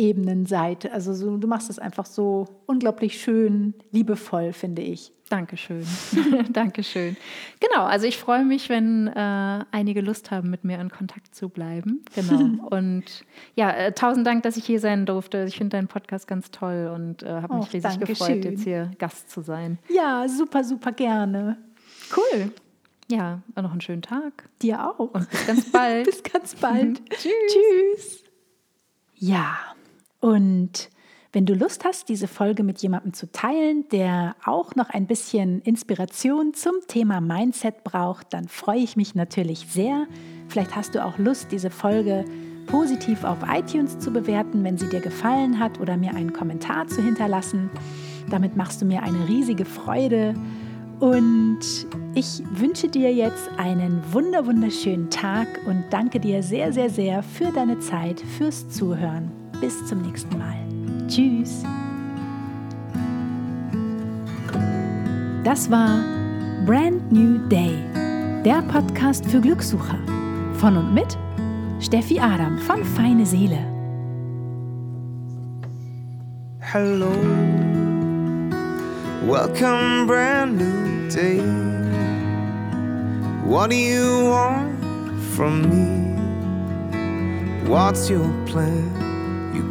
Ebenenseite. Also so, du machst es einfach so unglaublich schön, liebevoll, finde ich. Dankeschön. Dankeschön. Genau, also ich freue mich, wenn äh, einige Lust haben, mit mir in Kontakt zu bleiben. Genau. und ja, äh, tausend Dank, dass ich hier sein durfte. Ich finde deinen Podcast ganz toll und äh, habe mich Och, riesig gefreut, schön. jetzt hier Gast zu sein. Ja, super, super gerne. Cool. Ja, noch einen schönen Tag. Dir auch. Und bis ganz bald. bis ganz bald. Tschüss. Tschüss. Ja. Und wenn du Lust hast, diese Folge mit jemandem zu teilen, der auch noch ein bisschen Inspiration zum Thema Mindset braucht, dann freue ich mich natürlich sehr. Vielleicht hast du auch Lust, diese Folge positiv auf iTunes zu bewerten, wenn sie dir gefallen hat oder mir einen Kommentar zu hinterlassen. Damit machst du mir eine riesige Freude. Und ich wünsche dir jetzt einen wunder wunderschönen Tag und danke dir sehr, sehr, sehr für deine Zeit, fürs Zuhören. Bis zum nächsten Mal. Tschüss. Das war Brand New Day, der Podcast für Glückssucher. Von und mit Steffi Adam von Feine Seele. Hello, welcome, brand new day. What do you want from me? What's your plan?